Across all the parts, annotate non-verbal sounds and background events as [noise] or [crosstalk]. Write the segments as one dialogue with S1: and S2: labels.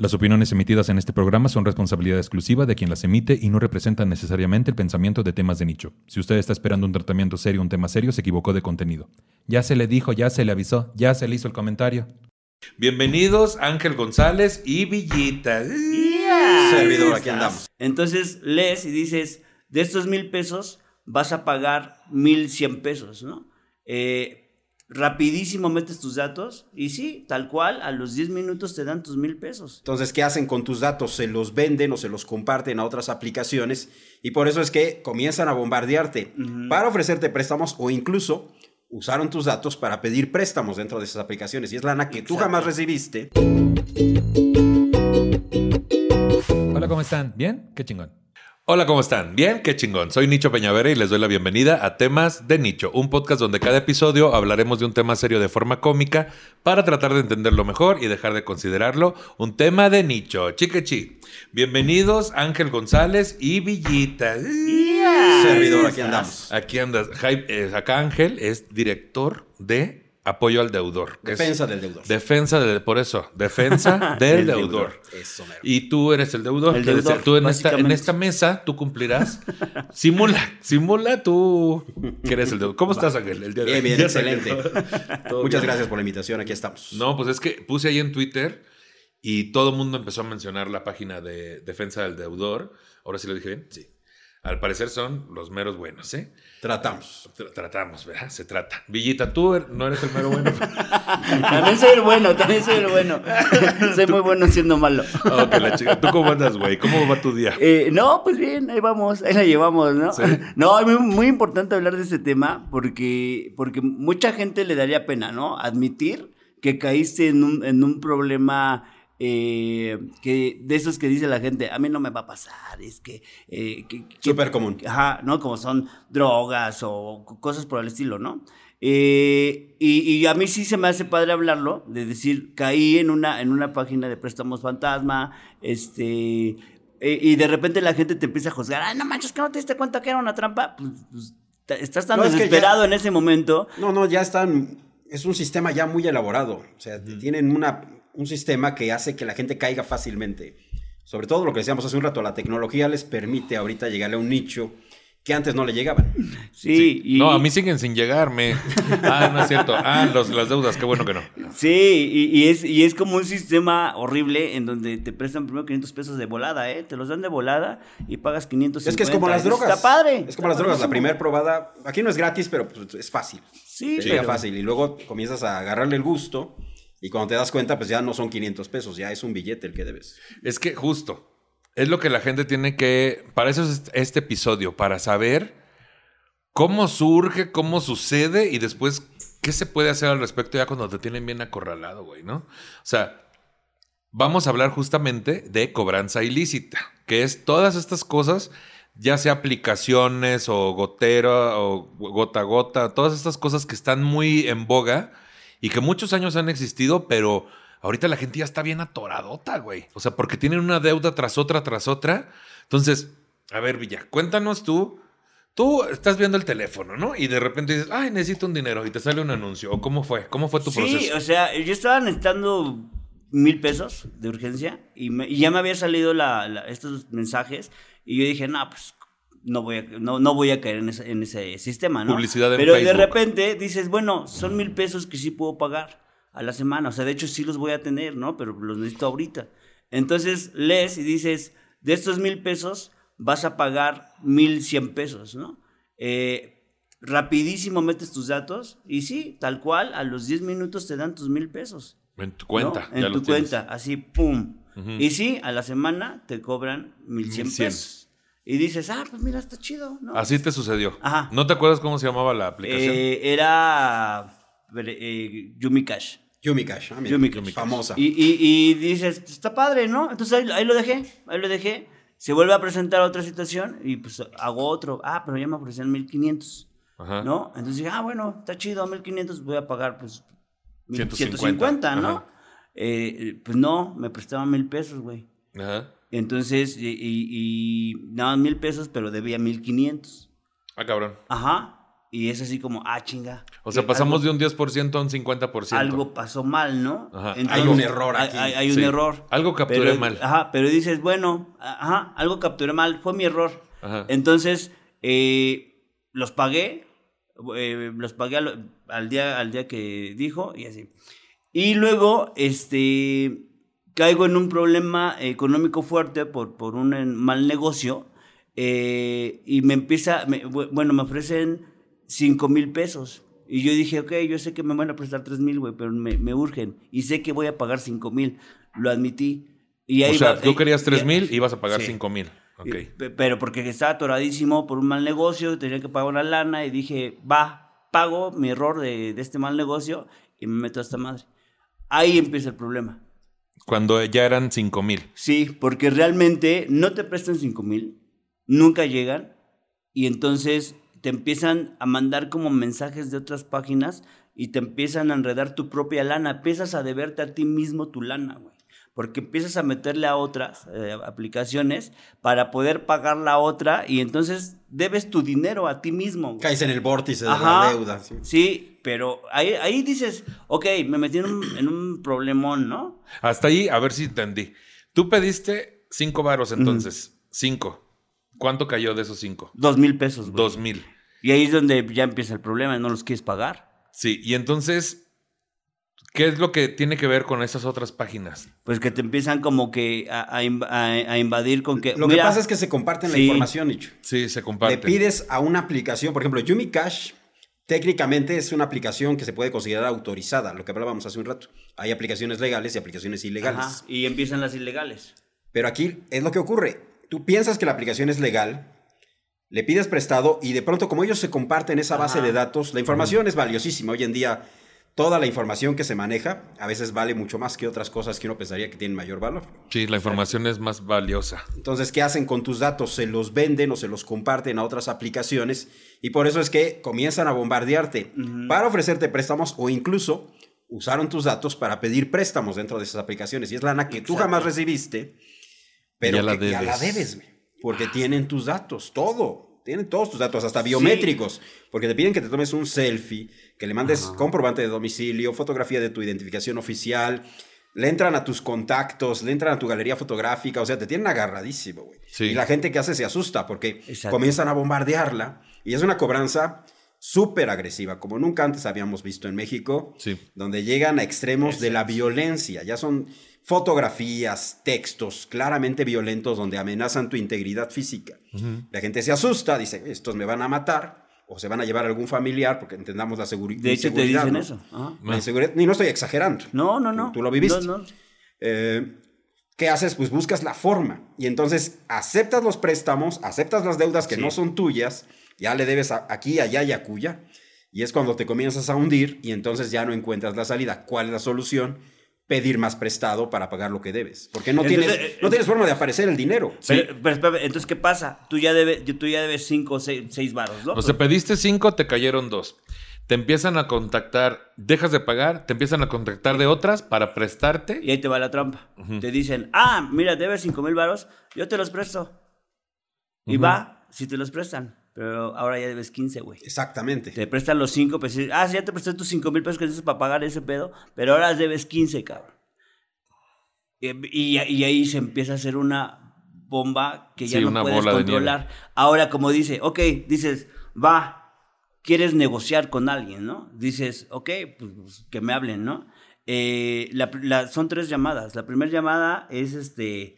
S1: Las opiniones emitidas en este programa son responsabilidad exclusiva de quien las emite y no representan necesariamente el pensamiento de temas de nicho. Si usted está esperando un tratamiento serio, un tema serio, se equivocó de contenido. Ya se le dijo, ya se le avisó, ya se le hizo el comentario.
S2: Bienvenidos Ángel González y Villita.
S3: Servidor, aquí andamos.
S4: Entonces lees y dices, de estos mil pesos vas a pagar mil cien pesos, ¿no? Eh, rapidísimo metes tus datos y sí, tal cual, a los 10 minutos te dan tus mil pesos.
S3: Entonces, ¿qué hacen con tus datos? Se los venden o se los comparten a otras aplicaciones y por eso es que comienzan a bombardearte para ofrecerte préstamos o incluso usaron tus datos para pedir préstamos dentro de esas aplicaciones y es lana que tú jamás recibiste.
S1: Hola, ¿cómo están? ¿Bien? Qué chingón.
S2: Hola, ¿cómo están? Bien, qué chingón. Soy Nicho Peñavera y les doy la bienvenida a Temas de Nicho, un podcast donde cada episodio hablaremos de un tema serio de forma cómica para tratar de entenderlo mejor y dejar de considerarlo un tema de nicho. Chiquechi. Bienvenidos Ángel González y Villita.
S3: Servidor, aquí andamos.
S2: Aquí andas. Eh, acá Ángel es director de apoyo al deudor. es-
S3: Defensa del deudor.
S2: Defensa del, por eso, defensa [laughs] del
S4: Del
S2: deudor.
S3: Eso, mero.
S2: Y tú eres el deudor.
S4: El deudor,
S2: tú en esta, en
S4: básicamente.
S2: esta mesa, tú cumplirás. simula, simula tú que eres el deudor. ¿Cómo [laughs] estás, Ángel? El día de
S3: Bien, excelente. [laughs] Muchas
S2: bien.
S3: gracias por la invitación, aquí estamos.
S2: No, pues es que puse ahí en Twitter y todo el mundo empezó a mencionar la página de defensa del deudor. Ahora sí lo dije bien. Sí. Al parecer son los meros buenos, ¿eh?
S3: Tratamos.
S2: Tra- Tratamos, ¿verdad? Se trata. Villita, tú er- no eres el mero bueno. [laughs]
S4: También soy el bueno, también soy el bueno. [laughs] soy muy bueno siendo malo.
S2: Ok, la chica. ¿Tú cómo andas, güey? ¿Cómo va tu día?
S4: Eh, no, pues bien, ahí vamos, ahí la llevamos, ¿no?
S2: Sí.
S4: No, es muy, muy importante hablar de este tema porque, porque mucha gente le daría pena, ¿no? Admitir que caíste en un, en un problema eh, que de esos que dice la gente, a mí no me va a pasar, es que... eh, que-
S3: Súper común.
S4: Ajá, ¿no? Como son drogas o co- cosas por el estilo, ¿no? Eh, y, y a mí sí se me hace padre hablarlo, de decir, caí en una, en una página de préstamos fantasma, este, eh, y de repente la gente te empieza a juzgar, ay, no manches, que no te diste cuenta que era una trampa, pues, pues, estás tan
S3: No, es que
S4: desesperado
S3: ya-
S4: en ese momento.
S3: No, no, ya están. Es un sistema ya muy elaborado. O sea, tienen una, un sistema que hace que la gente caiga fácilmente. Sobre todo lo que decíamos hace un rato, la tecnología les permite ahorita llegarle a un nicho que antes no le llegaban.
S4: Sí, y,
S2: No, a mí siguen sin llegarme. Ah, no es cierto. Ah, los, las deudas, qué bueno que no.
S4: Sí, y, y es, y es como un sistema horrible en donde te prestan primero 500 pesos de volada, ¿eh? Te los dan de volada y pagas 500
S3: Es que es como las drogas.
S4: Está padre.
S3: Es como las drogas. La primera probada, aquí no es gratis, pero pues, es fácil.
S4: Sí,
S3: Llega
S4: pero-
S3: fácil. Y luego comienzas a agarrarle el gusto. Y cuando te das cuenta, pues ya no son 500 pesos, ya es un billete el que debes.
S2: Es que justo. Es lo que la gente tiene que. Para eso es este episodio, para saber cómo surge, cómo sucede y después qué se puede hacer al respecto ya cuando te tienen bien acorralado, güey, ¿no? O sea, vamos a hablar justamente de cobranza ilícita, que es todas estas cosas, ya sea aplicaciones o gotera o gota a gota, todas estas cosas que están muy en boga y que muchos años han existido, pero ahorita la gente ya está bien atoradota, güey. O sea, porque tienen una deuda tras otra, tras otra. Entonces, a ver, Villa, cuéntanos tú. Tú estás viendo el teléfono, ¿no? Y de repente dices, ay, necesito un dinero y te sale un anuncio. ¿O cómo fue? ¿Cómo fue tu
S4: Sí,
S2: proceso?
S4: o sea, yo estaba necesitando mil pesos de urgencia y, me- y ya me había salido la- la- estos mensajes y yo dije, no, pues no voy a, no, no voy a caer en ese, en ese sistema, ¿no?
S2: Publicidad en
S4: Pero de repente dices, bueno, son mil pesos que sí puedo pagar a la semana. O sea, de hecho sí los voy a tener, ¿no? Pero los necesito ahorita. Entonces lees y dices, de estos mil pesos vas a pagar mil cien pesos, ¿no? Eh, rapidísimo metes tus datos y sí, tal cual, a los 10 minutos te dan tus mil pesos.
S2: En tu cuenta.
S4: ¿no? En
S2: ya
S4: tu
S2: tienes.
S4: cuenta, así, pum. Y sí, a la semana te cobran 1100
S2: 1100.
S4: pesos. Y dices, ah, pues mira, está chido, ¿no?
S2: Así te sucedió.
S4: Ajá.
S2: ¿No te acuerdas cómo se llamaba la aplicación?
S4: Eh, era eh, Yumi Cash.
S3: Yumi Cash, ah, mira,
S4: Yumi Cash.
S3: famosa.
S4: Y, y- y dices, está padre, ¿no? Entonces ahí, ahí lo dejé, ahí lo dejé. Se vuelve a presentar otra situación y pues hago otro. Ah, pero ya me ofrecían 1500,
S2: Ajá.
S4: ¿no? Entonces dije, ah, bueno, está chido, 1500, voy a pagar pues
S2: 150,
S4: 150, ¿no? eh, pues no, me prestaban mil pesos, güey.
S2: Ajá.
S4: Entonces, y, y, y daban mil pesos, pero debía 1500.
S2: Ah, cabrón.
S4: Ajá. Y es así como, ah, chinga.
S2: O sea,
S4: Eh,
S2: pasamos
S4: algo,
S2: de un 10% a un 50%.
S4: Algo pasó mal, ¿no?
S2: Ajá.
S3: Hay un error aquí.
S4: Hay, hay un
S2: Sí.
S4: error.
S2: Algo capturé
S4: Pero-
S2: mal.
S4: Ajá, pero dices, bueno, ajá, algo capturé mal, fue mi error.
S2: Ajá.
S4: Entonces, eh, los pagué, eh, los pagué al, al día, al día que dijo y así. Y luego, este, caigo en un problema económico fuerte por, por un mal negocio eh, y me empieza, me- bu- bueno, me ofrecen 5 mil pesos. Y yo dije, ok, yo sé que me van a prestar 3 mil, güey, pero me, me urgen. Y sé que voy a pagar 5 mil. Lo admití. Y ahí
S2: o sea,
S4: va-
S2: tú
S4: eh,
S2: querías 3
S4: ya-
S2: mil y ibas a pagar
S4: Sí.
S2: 5 mil. Ok.
S4: y- pe- Pero porque estaba atoradísimo por un mal negocio, tenía que pagar una lana y dije, va, pago mi error de, de este mal negocio y me meto a esta madre. Ahí empieza el problema.
S2: Cuando ya eran 5 mil.
S4: Sí, porque realmente no te prestan 5 mil, nunca llegan y entonces te empiezan a mandar como mensajes de otras páginas y te empiezan a enredar tu propia lana, empiezas a deberte a ti mismo tu lana, güey. Porque empiezas a meterle a otras eh, aplicaciones para poder pagar la otra y entonces debes tu dinero a ti mismo. güey.
S3: Caes en el vórtice de
S4: Ajá.
S3: la deuda. sí.
S4: Sí, pero ahí, ahí dices, ok, me metí en un, en un problemón, ¿no?
S2: Hasta ahí, a ver si entendí. Tú pediste 5 varos entonces. 5. ¿Cuánto cayó de esos 5?
S4: Dos mil pesos, güey.
S2: 2 mil.
S4: Y ahí es donde ya empieza el problema, no los quieres pagar.
S2: Sí, y entonces, ¿qué es lo que tiene que ver con esas otras páginas?
S4: Pues que te empiezan como que a, a inv- a- a invadir con que...
S3: Lo que pasa es que se comparten la información, Nicho.
S2: Sí, se
S3: Le
S2: comparten.
S3: pides a una aplicación, por ejemplo, Yumi Cash, técnicamente es una aplicación que se puede considerar autorizada, lo que hablábamos hace un rato. Hay aplicaciones legales y aplicaciones ilegales.
S4: ajá, y empiezan las ilegales.
S3: Pero aquí es lo que ocurre. Tú piensas que la aplicación es legal, le pides prestado y de pronto como ellos se comparten esa base
S4: Ajá.
S3: de datos, la información es valiosísima. Hoy en día toda la información que se maneja a veces vale mucho más que otras cosas que uno pensaría que tienen mayor valor.
S2: Sí, la información es más valiosa.
S3: Entonces, ¿qué hacen con tus datos? Se los venden o se los comparten a otras aplicaciones y por eso es que comienzan a bombardearte para ofrecerte préstamos o incluso usaron tus datos para pedir préstamos dentro de esas aplicaciones. Y es lana que tú jamás recibiste, pero
S2: Ya la
S3: ya la
S2: debes.
S3: porque tienen tus datos, todo. Tienen todos tus datos, hasta biométricos, porque te piden que te tomes un selfie, que le mandes comprobante de domicilio, fotografía de tu identificación oficial, le entran a tus contactos, le entran a tu galería fotográfica, o sea, te tienen agarradísimo, güey.
S2: Sí.
S3: Y la gente que hace se asusta porque
S4: Exacto.
S3: comienzan a bombardearla y es una cobranza súper agresiva, como nunca antes habíamos visto en México,
S2: Sí.
S3: donde llegan a extremos de la violencia. Ya son fotografías, textos claramente violentos donde amenazan tu integridad física. La gente se asusta, dice, estos me van a matar o se van a llevar a algún familiar porque entendamos la seguri-
S4: De hecho, te dicen
S3: ¿no?
S4: eso.
S3: La inseguridad, y no estoy exagerando.
S4: No, no, no.
S3: Tú, tú lo viviste.
S4: No, no.
S3: Eh, ¿Qué haces? Pues buscas la forma. Y entonces aceptas los préstamos, aceptas las deudas que
S4: Sí.
S3: no son tuyas, ya le debes a- aquí, allá y acuya. Y es cuando te comienzas a hundir y entonces ya no encuentras la salida. ¿Cuál es la solución? Pedir más prestado para pagar lo que debes. Porque no,
S4: Entonces,
S3: tienes,
S4: eh,
S3: no tienes forma de aparecer el dinero.
S4: Pero, entonces, ¿qué pasa? Tú ya debes, tú ya debes cinco o seis, seis varos, ¿no?
S2: O sea, pediste 5, te cayeron 2. Te empiezan a contactar, dejas de pagar, te empiezan a contactar de otras para prestarte.
S4: Y ahí te va la trampa. Te dicen, ah, mira, debes cinco mil varos, yo te los presto. Y va, si te los prestan. Pero ahora ya debes 15, güey.
S3: Exactamente.
S4: Te prestan los 5, pues sí, ah, sí, ya te presté tus 5 mil pesos que necesitas para pagar ese pedo, pero ahora debes 15, cabrón. Y, y- y ahí se empieza a hacer una bomba que ya
S2: Sí,
S4: no puedes controlar. Ahora, como dice, ok, dices, va, quieres negociar con alguien, ¿no? Dices, ok, pues, pues, que me hablen, ¿no? Eh, la- la- son tres llamadas. La primera llamada es este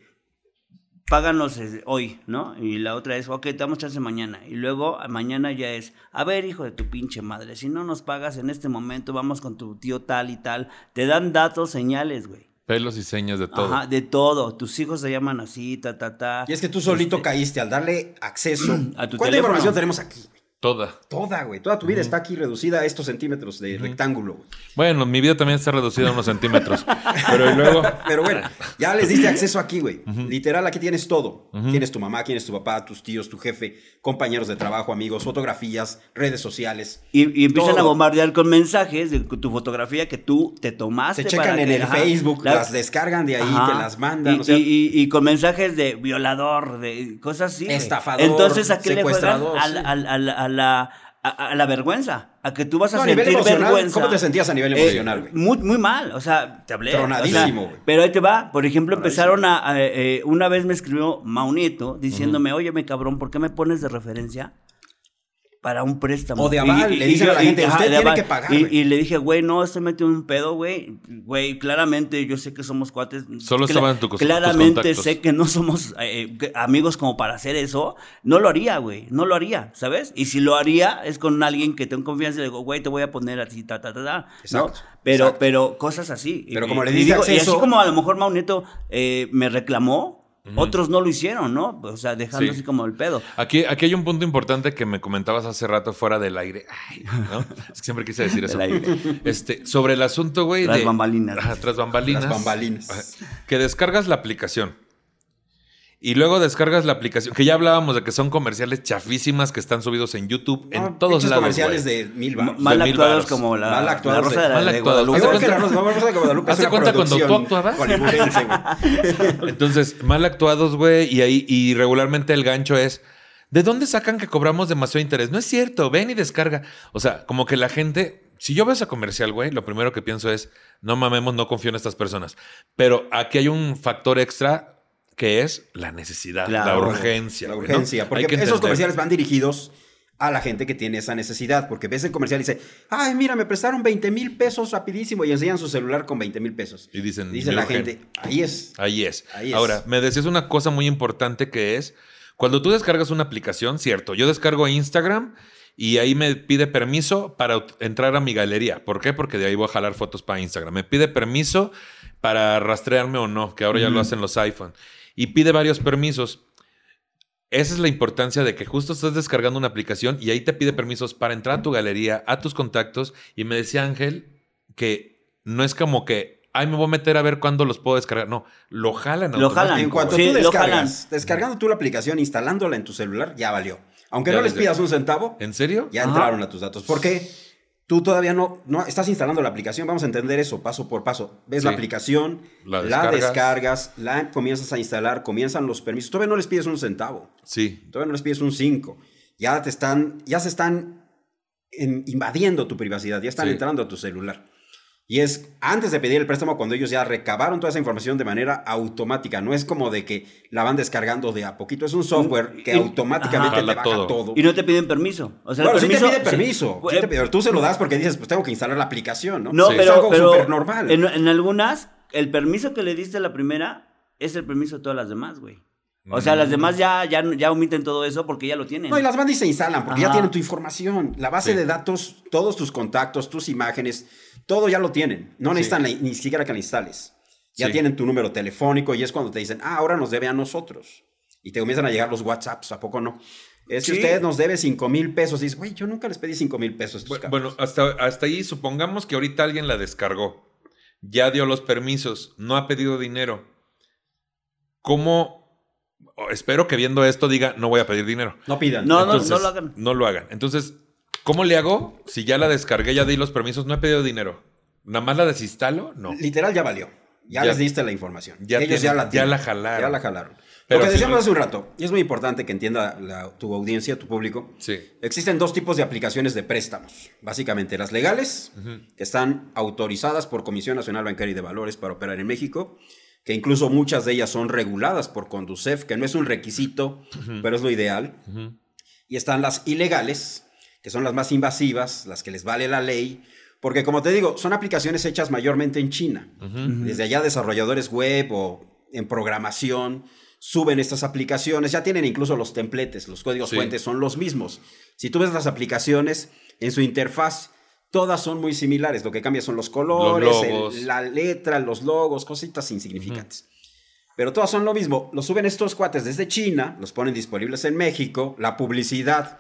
S4: páganos eh, hoy, ¿no? Y la otra es, ok, te damos chance mañana. Y luego a mañana ya es, a ver, hijo de tu pinche madre, si no nos pagas en este momento, vamos con tu tío tal y tal. Te dan datos, señales, güey.
S2: Pelos y señas de todo.
S4: Ajá, de todo. Tus hijos se llaman así, ta, ta, ta.
S3: Y es que tú solito
S4: Este,
S3: caíste al darle acceso. [clears throat]
S4: A tu
S3: ¿Cuánta
S4: teléfono.
S3: información tenemos aquí?
S2: Toda.
S3: Toda, güey. Toda tu vida está aquí reducida a estos centímetros de rectángulo. güey.
S2: Bueno, mi vida también está reducida a unos centímetros. Pero y luego. [laughs]
S3: Pero bueno, ya les diste acceso aquí, güey. Literal, aquí tienes todo. Tienes tu mamá, tienes tu papá, tus tíos, tu jefe, compañeros de trabajo, amigos, fotografías, redes sociales.
S4: Y, y empiezan a bombardear con mensajes de tu fotografía que tú te tomaste.
S3: Se checan
S4: para
S3: en
S4: que-
S3: el
S4: ajá,
S3: Facebook,
S4: la-
S3: las descargan de ahí,
S4: Ajá.
S3: te las mandan.
S4: Y,
S3: o sea,
S4: y- y- y con mensajes de violador, de cosas así.
S3: Estafador,
S4: Entonces, ¿a qué le juegan? La- a a la vergüenza, a que tú vas a
S3: No,
S4: sentir vergüenza.
S3: ¿cómo te sentías a nivel
S4: Eh,
S3: emocional, güey?
S4: muy, muy mal, o sea, te hablé.
S3: Tronadísimo,
S4: o sea, pero ahí te va, por ejemplo, empezaron a, eh, una vez me escribió Maunieto diciéndome, oye, me cabrón, ¿por qué me pones de referencia? Para un préstamo.
S3: O de aval, le dicen a la gente, "Usted tiene
S4: aval".
S3: que pagar,
S4: Y, y le dije, güey, no, metido en un pedo, güey. Güey, claramente yo sé que somos cuates.
S2: Solo estaban tu-
S4: Claramente sé que no somos eh, amigos como para hacer eso. No lo haría, güey. No lo haría, ¿sabes? Y si lo haría es con alguien que tengo confianza y le digo, güey, te voy a poner así, ta, ta, ta, ta. ¿no?
S3: Exacto,
S4: Pero,
S3: exacto.
S4: pero cosas así.
S3: Pero
S4: Y-
S3: como le
S4: y
S3: diste
S4: digo, Y así como a lo mejor Mauneto eh, me reclamó, otros no lo hicieron, ¿no? O sea, dejando
S2: Sí.
S4: así como el pedo.
S2: Aquí, aquí hay un punto importante que me comentabas hace rato fuera del aire. Ay, ¿no? Es que siempre quise decir [laughs] eso.
S4: Del aire.
S2: Este, sobre el asunto, güey.
S4: Tras
S2: de-
S4: bambalinas.
S2: Tras bambalinas.
S3: Las bambalinas.
S2: Que descargas la aplicación. Y luego descargas la aplicación. Que ya hablábamos de que son comerciales chafísimas que están subidos en YouTube,
S3: No,
S2: en todos
S3: pinches
S2: lados.
S3: comerciales de mil baros.
S4: Mal
S2: de
S4: actuados como la,
S3: Mal
S4: la Rosa
S3: de-.
S4: Guadalupe.
S3: Igual que la Rosa de Guadalupe es
S2: ¿Haz de
S3: una
S2: cuenta cuando tú actuabas? [laughs] Entonces, mal actuados, güey. Y ahí, y regularmente el gancho es. ¿De dónde sacan que cobramos demasiado interés? No es cierto, ven y descarga. O sea, como que la gente, si yo veo ese comercial, güey, lo primero que pienso es, no mamemos, no confío en estas personas. Pero aquí hay un factor extra que es la necesidad, la urgencia.
S3: La urgencia. Porque
S2: que
S3: esos comerciales van dirigidos a la gente que tiene esa necesidad. Porque ves el comercial y dice, ay, mira, me prestaron 20 mil pesos rapidísimo y enseñan su celular con 20 mil pesos.
S2: Y dicen,
S3: Dice
S2: "Me
S3: la
S2: urge".
S3: gente, ahí es.
S2: Ahí es.
S3: Ahí es.
S2: Ahora, me decías una cosa muy importante que es, cuando tú descargas una aplicación, cierto, yo descargo Instagram y ahí me pide permiso para entrar a mi galería. ¿Por qué? Porque de ahí voy a jalar fotos para Instagram. Me pide permiso para rastrearme o no, que ahora ya lo hacen los iPhone. Y pide varios permisos. Esa es la importancia de que justo estás descargando una aplicación y ahí te pide permisos para entrar a tu galería, a tus contactos. Y me decía Ángel que no es como que, ay, me voy a meter a ver cuándo los puedo descargar. No, lo jalan.
S4: Lo jalan.
S3: En cuanto
S4: Sí,
S3: tú
S4: lo
S3: descargas, descargando tú la aplicación, instalándola en tu celular, ya valió. Aunque
S2: Ya
S3: no les pidas un centavo,
S2: ¿En serio?
S3: ya
S4: Ajá.
S3: entraron a tus datos. Porque tú todavía no, no estás instalando la aplicación. Vamos a entender eso paso por paso. Ves la aplicación,
S2: La
S3: la,
S2: descargas.
S3: la comienzas a instalar, comienzan los permisos. Todavía no les pides un centavo.
S2: Sí.
S3: Todavía no les pides un 5. Ya te están, ya se están en- invadiendo tu privacidad, ya están
S2: Sí.
S3: entrando a tu celular. Y es antes de pedir el préstamo cuando ellos ya recabaron toda esa información de manera automática. No es como de que la van descargando de a poquito. Es un software que
S4: Y-
S3: automáticamente
S2: Ajá.
S3: te baja
S2: todo.
S3: todo.
S4: Y no te piden permiso. O sea, el
S3: bueno, sí
S4: permiso,
S3: te pide permiso.
S4: sí.
S3: sí te pide- pero tú se lo das porque dices, pues tengo que instalar la aplicación, ¿no?
S4: No,
S2: Sí.
S3: es
S4: pero,
S3: algo
S4: pero
S3: súper normal.
S4: En, en algunas, el permiso que le diste a la primera es el permiso de todas las demás, güey. O sea, las demás ya, ya, ya omiten todo eso porque ya lo tienen.
S3: No, y las bandas se instalan porque ya tienen tu información. La base
S2: Sí.
S3: de datos, todos tus contactos, tus imágenes, todo ya lo tienen. No necesitan la- ni siquiera que la instales. Ya
S2: Sí.
S3: tienen tu número telefónico y es cuando te dicen, ah, ahora nos debe a nosotros. Y te comienzan a llegar los WhatsApps, ¿a poco no? Es que
S4: Sí.
S3: usted nos debe 5 mil pesos. Y dices, güey, yo nunca les pedí 5 mil pesos. a estos
S2: Bu-
S3: cabrones".
S2: Bueno, hasta, hasta ahí supongamos que ahorita alguien la descargó, ya dio los permisos, no ha pedido dinero. ¿Cómo? O espero que viendo esto diga, no voy a pedir dinero.
S3: no pidan.
S4: No, no,
S2: Entonces,
S4: no lo hagan.
S2: No lo hagan. Entonces, ¿cómo le hago? Si ya la descargué, ya di los permisos, no he pedido dinero. ¿Nada más la desinstalo? No.
S3: Literal ya valió. Ya,
S2: Ya-
S3: les diste la información.
S2: ya
S3: Ellos
S2: tienen-
S3: ya la
S2: ya la jalaron.
S3: Ya la jalaron.
S2: Pero
S3: Lo que
S2: si
S3: decíamos
S2: no-
S3: hace un rato, y es muy importante que entienda la- tu audiencia, tu público.
S2: Sí.
S3: Existen dos tipos de aplicaciones de préstamos. Básicamente las legales, que están autorizadas por Comisión Nacional Bancaria y de Valores para operar en México, que incluso muchas de ellas son reguladas por Conducef, que no es un requisito, pero es lo ideal. Y están las ilegales, que son las más invasivas, las que les vale la ley, porque como te digo, son aplicaciones hechas mayormente en China. Desde allá desarrolladores web o en programación suben estas aplicaciones, ya tienen incluso los templates, los códigos
S2: Sí.
S3: fuentes son los mismos. Si tú ves las aplicaciones en su interfaz, todas son muy similares, lo que cambia son los colores,
S2: Los
S3: el-
S2: logos.
S3: la letra, los logos, cositas insignificantes. Pero todas son lo mismo. Los suben estos cuates desde China, los ponen disponibles en México, la publicidad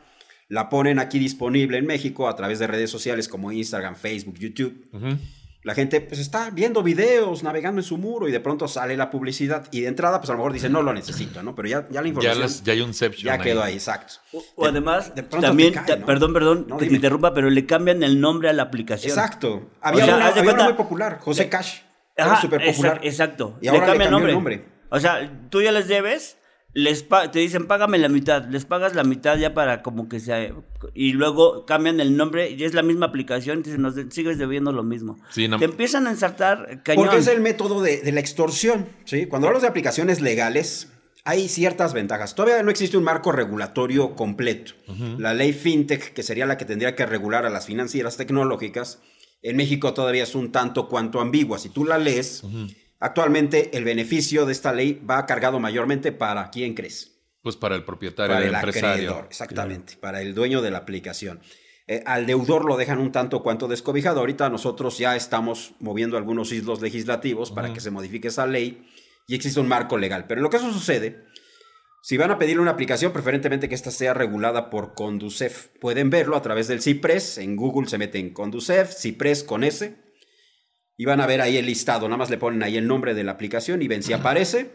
S3: la ponen aquí disponible en México a través de redes sociales como Instagram, Facebook, YouTube.
S2: Ujú.
S3: La gente pues está viendo videos, navegando en su muro y de pronto sale la publicidad y de entrada pues a lo mejor dice no lo necesito, ¿no? Pero ya, ya la
S2: Ya,
S3: información
S2: las- ya hay un
S3: ya
S2: ahí.
S3: quedó ahí, exacto.
S4: O, o además,
S3: de
S4: también,
S3: cae,
S4: perdón, perdón,
S3: No,
S4: que te interrumpa, pero le cambian el nombre a la aplicación.
S3: Exacto. Había,
S4: O sea,
S3: una, había una
S4: cuenta-
S3: muy popular, José
S4: le-
S3: Cash.
S4: Ajá,
S3: Era súper popular.
S4: exact- Exacto.
S3: Y ahora le cambió el nombre.
S4: O sea, tú ya les debes les pa- te dicen, págame la mitad, les pagas la mitad ya para como que sea, y luego cambian el nombre y es la misma aplicación, y dicen, nos de- sigues debiendo lo mismo.
S2: Sí, no-
S4: Te empiezan a ensartar cañón.
S3: Porque es el método de, de la extorsión. ¿sí? Cuando hablamos de aplicaciones legales, hay ciertas ventajas. Todavía no existe un marco regulatorio completo. La ley FinTech, que sería la que tendría que regular a las financieras tecnológicas, en México todavía es un tanto cuanto ambigua. Si tú la lees, actualmente el beneficio de esta ley va cargado mayormente para quién crees.
S2: Pues para el propietario,
S3: Para
S2: el empresario.
S3: acreedor, exactamente, para el dueño de la aplicación. Eh, al deudor lo dejan un tanto cuanto descobijado. Ahorita nosotros ya estamos moviendo algunos islos legislativos para que se modifique esa ley y existe un marco legal. Pero en lo que eso sucede, si van a pedir una aplicación, preferentemente que esta sea regulada por Conducef. Pueden verlo a través del CIPRES. En Google se meten Conducef, CIPRES con S. Y van a ver ahí el listado. Nada más le ponen ahí el nombre de la aplicación y ven si aparece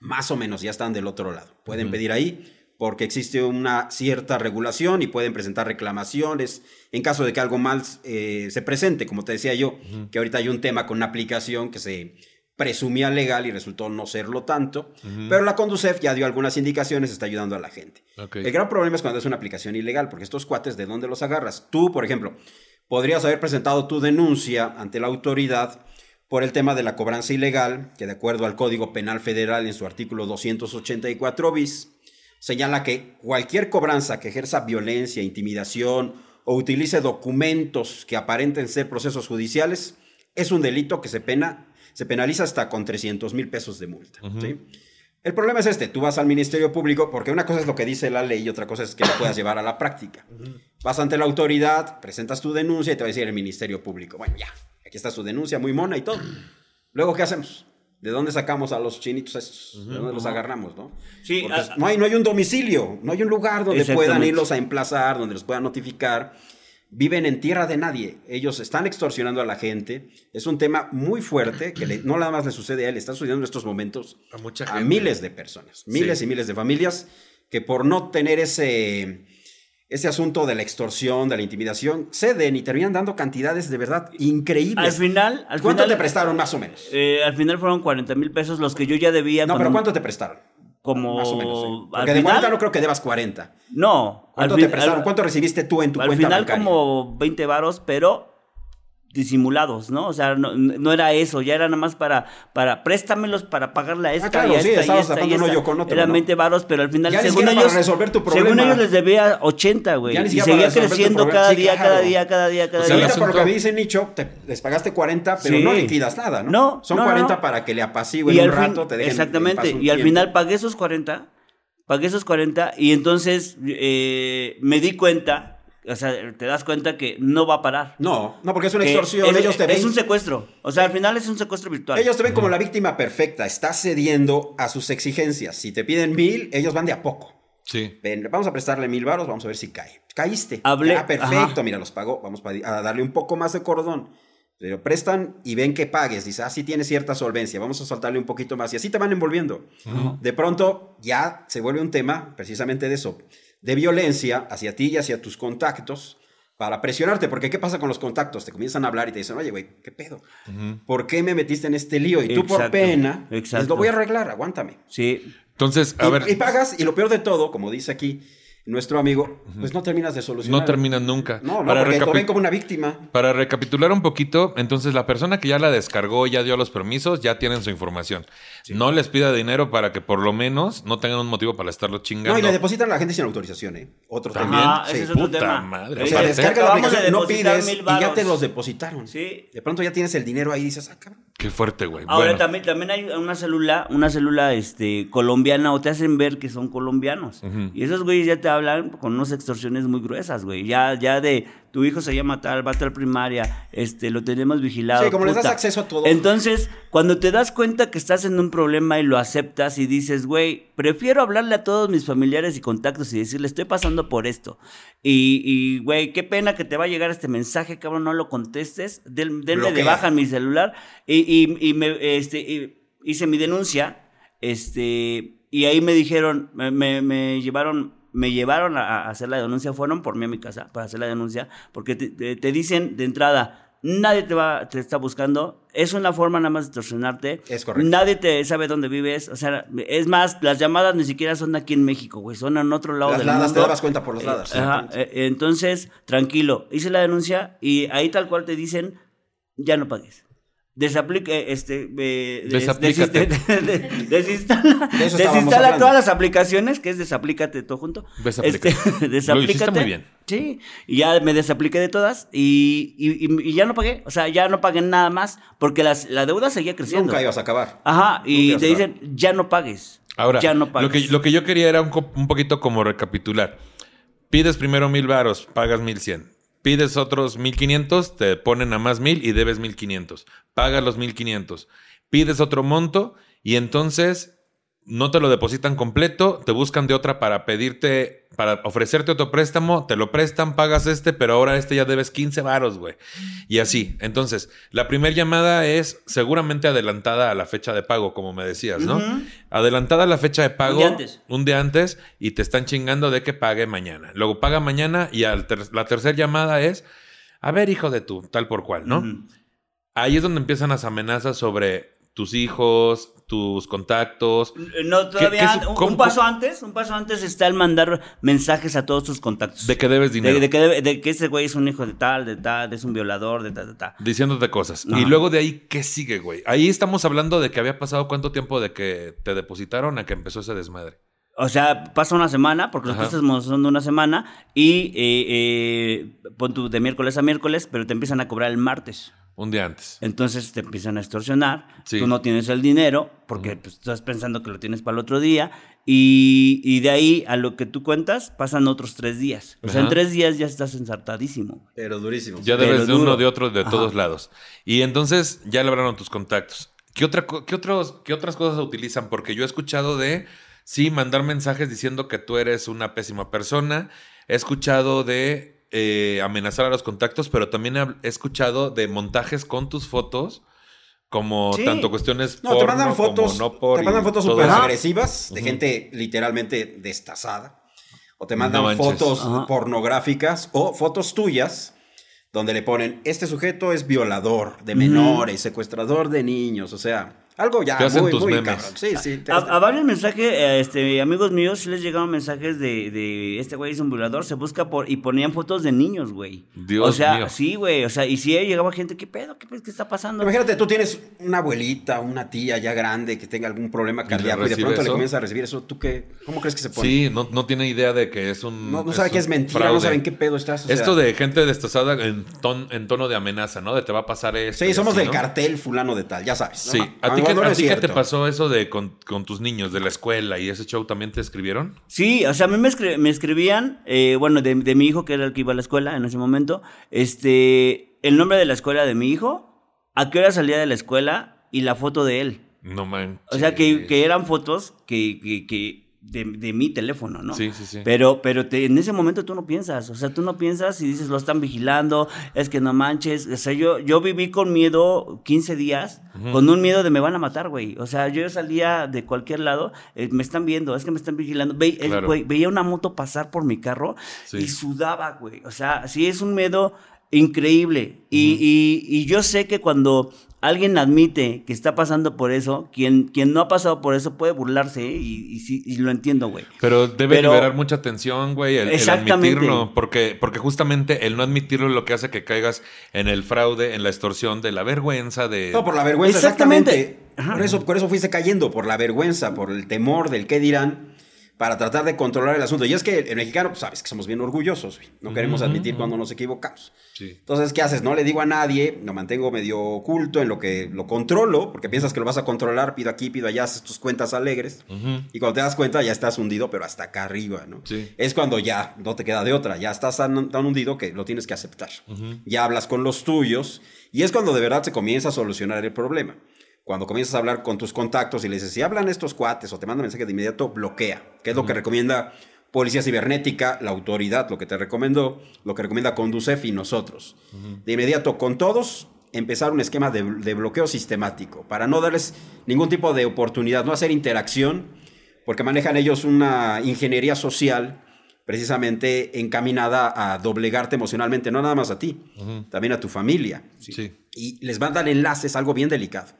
S3: más o menos ya están del otro lado. Pueden pedir ahí porque existe una cierta regulación y pueden presentar reclamaciones en caso de que algo mal eh, se presente, como te decía yo, que ahorita hay un tema con una aplicación que se presumía legal y resultó no serlo tanto, pero la Conducef ya dio algunas indicaciones, está ayudando a la gente. El gran problema es cuando es una aplicación ilegal, porque estos cuates, ¿de dónde los agarras? Tú, por ejemplo, podrías haber presentado tu denuncia ante la autoridad por el tema de la cobranza ilegal, que de acuerdo al Código Penal Federal en su artículo 284 bis, señala que cualquier cobranza que ejerza violencia, intimidación o utilice documentos que aparenten ser procesos judiciales es un delito que se pena se penaliza hasta con 300 mil pesos de multa. ¿sí? El problema es este, tú vas al Ministerio Público, porque una cosa es lo que dice la ley y otra cosa es que lo puedas llevar a la práctica. Vas ante la autoridad, presentas tu denuncia y te va a decir el Ministerio Público, bueno, ya, aquí está su denuncia, muy mona y todo. Luego, ¿qué hacemos? ¿De dónde sacamos a los chinitos estos? ¿De dónde los agarramos, no?
S4: Sí, a-
S3: no, hay, no hay un domicilio, no hay un lugar donde puedan irlos a emplazar, donde los puedan notificar. Viven en tierra de nadie. Ellos están extorsionando a la gente. Es un tema muy fuerte que le- no nada más le sucede a él, está sucediendo en estos momentos
S2: A mucha
S3: a
S2: gente.
S3: miles de personas, miles
S2: Sí.
S3: y miles de familias que por no tener ese, ese asunto de la extorsión, de la intimidación, ceden y terminan dando cantidades de verdad increíbles.
S4: Al final, al
S3: ¿Cuánto
S4: final,
S3: te prestaron más o menos?
S4: eh, al final fueron 40 mil pesos los que yo ya debía.
S3: no, pero ¿cuánto te prestaron?
S4: Como.
S3: Más o menos. sí.
S4: al
S3: Porque de
S4: final,
S3: 40 no creo que debas 40.
S4: No. al
S3: ¿Cuánto
S4: fin-
S3: te prestaron?
S4: al-
S3: ¿Cuánto recibiste tú en tu
S4: al
S3: cuenta
S4: final
S3: bancaria?
S4: como 20 varos, pero disimulados, ¿no? O sea, no, no era eso, ya era nada más para, para préstamelo para pagarle a esta
S3: claro,
S4: y a
S3: sí,
S4: esta y
S3: estabas
S4: esta y esta.
S3: hoyo con otro,
S4: Eran
S3: ¿no?
S4: 20 varos, pero al final,
S3: Ya
S4: según
S3: para
S4: ellos,
S3: resolver tu
S4: según
S3: problema.
S4: ellos les debía 80, güey.
S3: Ya ni
S4: Y
S3: siquiera
S4: seguía creciendo cada
S3: Sí,
S4: día,
S3: claro.
S4: cada día, cada día, cada
S2: O sea,
S3: Y
S2: el
S4: día.
S3: ahorita por lo que me dice Nicho, te, les pagaste 40, pero
S4: Sí.
S3: no liquidas nada, ¿no?
S4: No,
S3: Son
S4: no, no,
S3: 40
S4: no.
S3: para que le apacigüen
S4: Y
S3: un
S4: fin-
S3: rato, te dejen en
S4: Exactamente, y al
S3: tiempo.
S4: final pagué esos 40, pagué esos 40 y entonces eh, me di cuenta, o sea, te das cuenta que no va a parar.
S3: No, no, porque es una extorsión.
S4: es,
S3: ellos te ven
S4: es un secuestro, o sea, al final es un secuestro virtual.
S3: Ellos te ven como la víctima perfecta, estás cediendo a sus exigencias. Si te piden mil, ellos van de a poco.
S2: Sí.
S3: Ven, vamos a prestarle mil varos, vamos a ver si cae. Caíste.
S4: Hablé-
S3: Ah, perfecto,
S4: ajá.
S3: mira, los pagó. Vamos a darle un poco más de cordón. Pero prestan y ven que pagues. Dice, ah, sí tiene cierta solvencia, vamos a soltarle un poquito más. Y así te van envolviendo. De pronto ya se vuelve un tema precisamente de eso, de violencia hacia ti y hacia tus contactos para presionarte. Porque ¿qué pasa con los contactos? Te comienzan a hablar y te dicen, oye, güey, ¿qué pedo? ¿Por qué me metiste en este lío? Y tú por pena, dices,
S4: exacto.
S3: lo voy a arreglar, aguántame.
S4: Sí,
S2: Entonces, a
S3: y,
S2: ver,
S3: y pagas, y lo peor de todo, como dice aquí nuestro amigo, pues no terminas de solucionar.
S2: no terminan nunca.
S3: No, no,
S2: Para
S3: porque ven como una víctima.
S2: Para recapitular un poquito, entonces la persona que ya la descargó, ya dio los permisos, ya tienen su información. No les pida dinero para que por lo menos no tengan un motivo para estarlo chingando.
S3: No, y le depositan a la gente sin autorización, ¿eh? Otro
S2: También.
S3: tema.
S4: Ajá,
S3: Sí.
S4: ese es otro
S2: Puta
S4: tema.
S2: madre,
S3: O sea, descarga la
S4: Acabamos de
S3: aplicación, no pides y ya te los depositaron.
S4: Sí.
S3: De pronto ya tienes el dinero ahí y dices, ah, cabrón.
S2: Qué fuerte, güey.
S4: Ahora
S2: Bueno,
S4: también, también hay una célula, una célula este, colombiana, o te hacen ver que son colombianos. Y esos güeyes ya te hablan con unas extorsiones muy gruesas, güey. Ya, ya de tu hijo se llama tal, va a tal primaria, este, lo tenemos vigilado.
S3: Sí, como les das acceso a todo.
S4: Entonces, cuando te das cuenta que estás en un problema y lo aceptas y dices, güey, prefiero hablarle a todos mis familiares y contactos y decirle, estoy pasando por esto. Y, y, güey, qué pena que te va a llegar este mensaje, cabrón, no lo contestes. Del, denle de baja en mi celular. Y, y- y me, este, hice mi denuncia. Este, y ahí me dijeron, me, me- me llevaron, me llevaron a, a hacer la denuncia, fueron por mí a mi casa para hacer la denuncia, porque te, te- te dicen de entrada, nadie te va, te está buscando. Es una forma nada más de extorsionarte.
S3: Es correcto.
S4: Nadie te sabe dónde vives. O sea, es más, las llamadas ni siquiera son aquí en México, güey. Son en otro lado
S3: Las
S4: del
S3: ladas,
S4: mundo.
S3: te dabas cuenta por las ladas.
S4: Ajá, eh, entonces, tranquilo. Hice la denuncia y ahí tal cual te dicen, ya no pagues. Desaplique, este, eh, des-
S2: Desaplícate.
S4: desiste- [laughs] de- [laughs] de- desinstala, desinstala
S3: hablando.
S4: todas las aplicaciones, que es desaplícate todo junto.
S2: Desaplícate.
S4: Este, [laughs]
S2: Lo hiciste
S4: desaplícate.
S2: muy bien.
S4: Sí, y ya me desapliqué de todas y, y- y- y ya no pagué. O sea, ya no pagué nada más porque las, la deuda seguía creciendo.
S3: Nunca ibas a acabar.
S4: Ajá, y te dicen, ya no pagues.
S2: Ahora,
S4: ya no
S2: lo,
S4: pagues.
S2: que, lo que yo quería era un, un poquito como recapitular. Pides primero mil varos, pagas mil cien. Pides otros mil quinientos, te ponen a más mil y debes mil quinientos. Pagas los mil quinientos. Pides otro monto y entonces no te lo depositan completo, te buscan de otra para pedirte, para ofrecerte otro préstamo, te lo prestan, pagas este, pero ahora este ya debes 15 varos, güey. Y así. Entonces, la primera llamada es seguramente adelantada a la fecha de pago, como me decías, ¿no? Adelantada a la fecha de pago.
S4: día antes.
S2: Un día antes y te están chingando de que pague mañana. Luego paga mañana y ter- la tercera llamada es, a ver, hijo de tú, tal por cual, ¿no? Ahí es donde empiezan las amenazas sobre tus hijos, tus contactos.
S4: No, todavía
S2: qué
S4: un, paso antes, un paso antes está el mandar mensajes a todos tus contactos.
S2: De que debes dinero.
S4: De, de que, debe- de que ese güey es un hijo de tal, de tal, es un violador, de tal, de tal.
S2: Diciéndote cosas. Y luego de ahí, ¿qué sigue, güey? Ahí estamos hablando de que había pasado cuánto tiempo de que te depositaron a que empezó ese desmadre.
S4: O sea, pasa una semana, porque los préstamos son de una semana, y eh, eh, pon tú de miércoles a miércoles, pero te empiezan a cobrar el martes.
S2: Un día antes.
S4: Entonces te empiezan a extorsionar,
S2: Sí.
S4: tú no tienes el dinero, porque pues, estás pensando que lo tienes para el otro día, y, y de ahí a lo que tú cuentas pasan otros tres días. O sea, en tres días ya estás ensartadísimo.
S3: Pero durísimo.
S2: Ya
S4: Pero
S2: debes de
S4: duro.
S2: uno, de otro, de
S4: Ajá.
S2: todos lados. Y entonces ya le hablaron tus contactos. ¿Qué, otra, qué, otros, ¿Qué otras cosas utilizan? Porque yo he escuchado de, sí, mandar mensajes diciendo que tú eres una pésima persona. He escuchado de eh, amenazar a los contactos, pero también he, escuchado de montajes con tus fotos, como
S4: Sí.
S2: tanto cuestiones
S3: No, te
S2: porno
S3: mandan
S2: como
S3: fotos,
S2: no por
S3: te mandan fotos agresivas de gente literalmente destazada. O te
S2: No
S3: mandan fotos
S4: Ajá.
S3: pornográficas o fotos tuyas donde le ponen, este sujeto es violador de menores, secuestrador de niños, o sea, algo ya
S2: Te hacen
S3: muy,
S2: tus
S3: muy
S2: memes.
S3: cabrón. Sí, sí. te
S4: A, varios mensajes, este, amigos míos, sí les llegaron mensajes de, de este güey es un violador, se busca por, y ponían fotos de niños, güey.
S2: Dios
S4: O sea,
S2: mío.
S4: sí, güey, o sea, y si llegaba gente, ¿qué pedo? ¿Qué, pedo? ¿Qué está pasando?
S3: Imagínate, tú tienes una abuelita, una tía ya grande que tenga algún problema
S2: le
S3: cardíaco y, de pronto le
S2: eso.
S3: comienza a recibir eso. ¿Tú qué? ¿Cómo crees que se pone?
S2: Sí, no, no tiene idea de que es un.
S3: No, no sabe que es mentira, no saben qué pedo estás. o sea,
S2: Esto de gente destazada en, ton- en tono de amenaza, ¿no? De te va a pasar esto.
S3: Sí, somos
S2: así,
S3: del
S2: ¿no?
S3: cartel fulano de tal, ya sabes.
S2: Sí.
S3: ¿no?
S2: ¿A ti, Qué,
S3: no
S2: a ti qué te pasó eso de con, con tus niños de la escuela y ese show también te escribieron?
S4: Sí, o sea, a mí me, escri- me escribían, eh, bueno, de, de mi hijo, que era el que iba a la escuela en ese momento, este, el nombre de la escuela de mi hijo, a qué hora salía de la escuela y la foto de él.
S2: No manches.
S4: O sea, que, que eran fotos que, que, que de, de mi teléfono, ¿no?
S2: Sí, sí, sí.
S4: Pero, pero te- en ese momento tú no piensas, o sea, tú no piensas y dices, lo están vigilando, es que no manches. O sea, yo, yo viví con miedo 15 días, con un miedo de me van a matar, güey. O sea, yo salía de cualquier lado, eh, me están viendo, es que me están vigilando. Ve- eh, güey, veía una moto pasar por mi carro
S2: Sí.
S4: y sudaba, güey. O sea, sí es un miedo increíble. y, y- y yo sé que cuando alguien admite que está pasando por eso, quien, quien no ha pasado por eso puede burlarse ¿eh? y, y sí, y lo entiendo, güey.
S2: Pero debe
S4: Pero-
S2: liberar mucha tensión, güey, el, el admitirlo. Porque, porque justamente el no admitirlo es lo que hace que caigas en el fraude, en la extorsión, de la vergüenza, de...
S3: No, por la vergüenza,
S4: Exactamente.
S3: exactamente. Por eso, por eso fuiste cayendo, por la vergüenza, por el temor del qué dirán, para tratar de controlar el asunto. Y es que el mexicano, pues sabes que somos bien orgullosos, güey. no queremos admitir cuando nos equivocamos.
S2: Sí.
S3: Entonces, ¿qué haces? No le digo a nadie, lo mantengo medio oculto en lo que lo controlo, porque piensas que lo vas a controlar, pido aquí, pido allá, haces tus cuentas alegres. Y cuando te das cuenta, ya estás hundido, pero hasta acá arriba, ¿no?
S2: Sí.
S3: Es cuando ya no te queda de otra, ya estás tan, tan hundido que lo tienes que aceptar. Ya hablas con los tuyos y es cuando de verdad se comienza a solucionar el problema. Cuando comienzas a hablar con tus contactos y le dices, si hablan estos cuates o te mandan mensaje de inmediato, bloquea, que es lo que recomienda Policía Cibernética, la autoridad, lo que te recomendó, lo que recomienda Conducef y nosotros. De inmediato, con todos, empezar un esquema de, de bloqueo sistemático para no darles ningún tipo de oportunidad, no hacer interacción, porque manejan ellos una ingeniería social precisamente encaminada a doblegarte emocionalmente, no nada más a ti, también a tu familia.
S2: Sí.
S3: Y les mandan enlaces, algo bien delicado.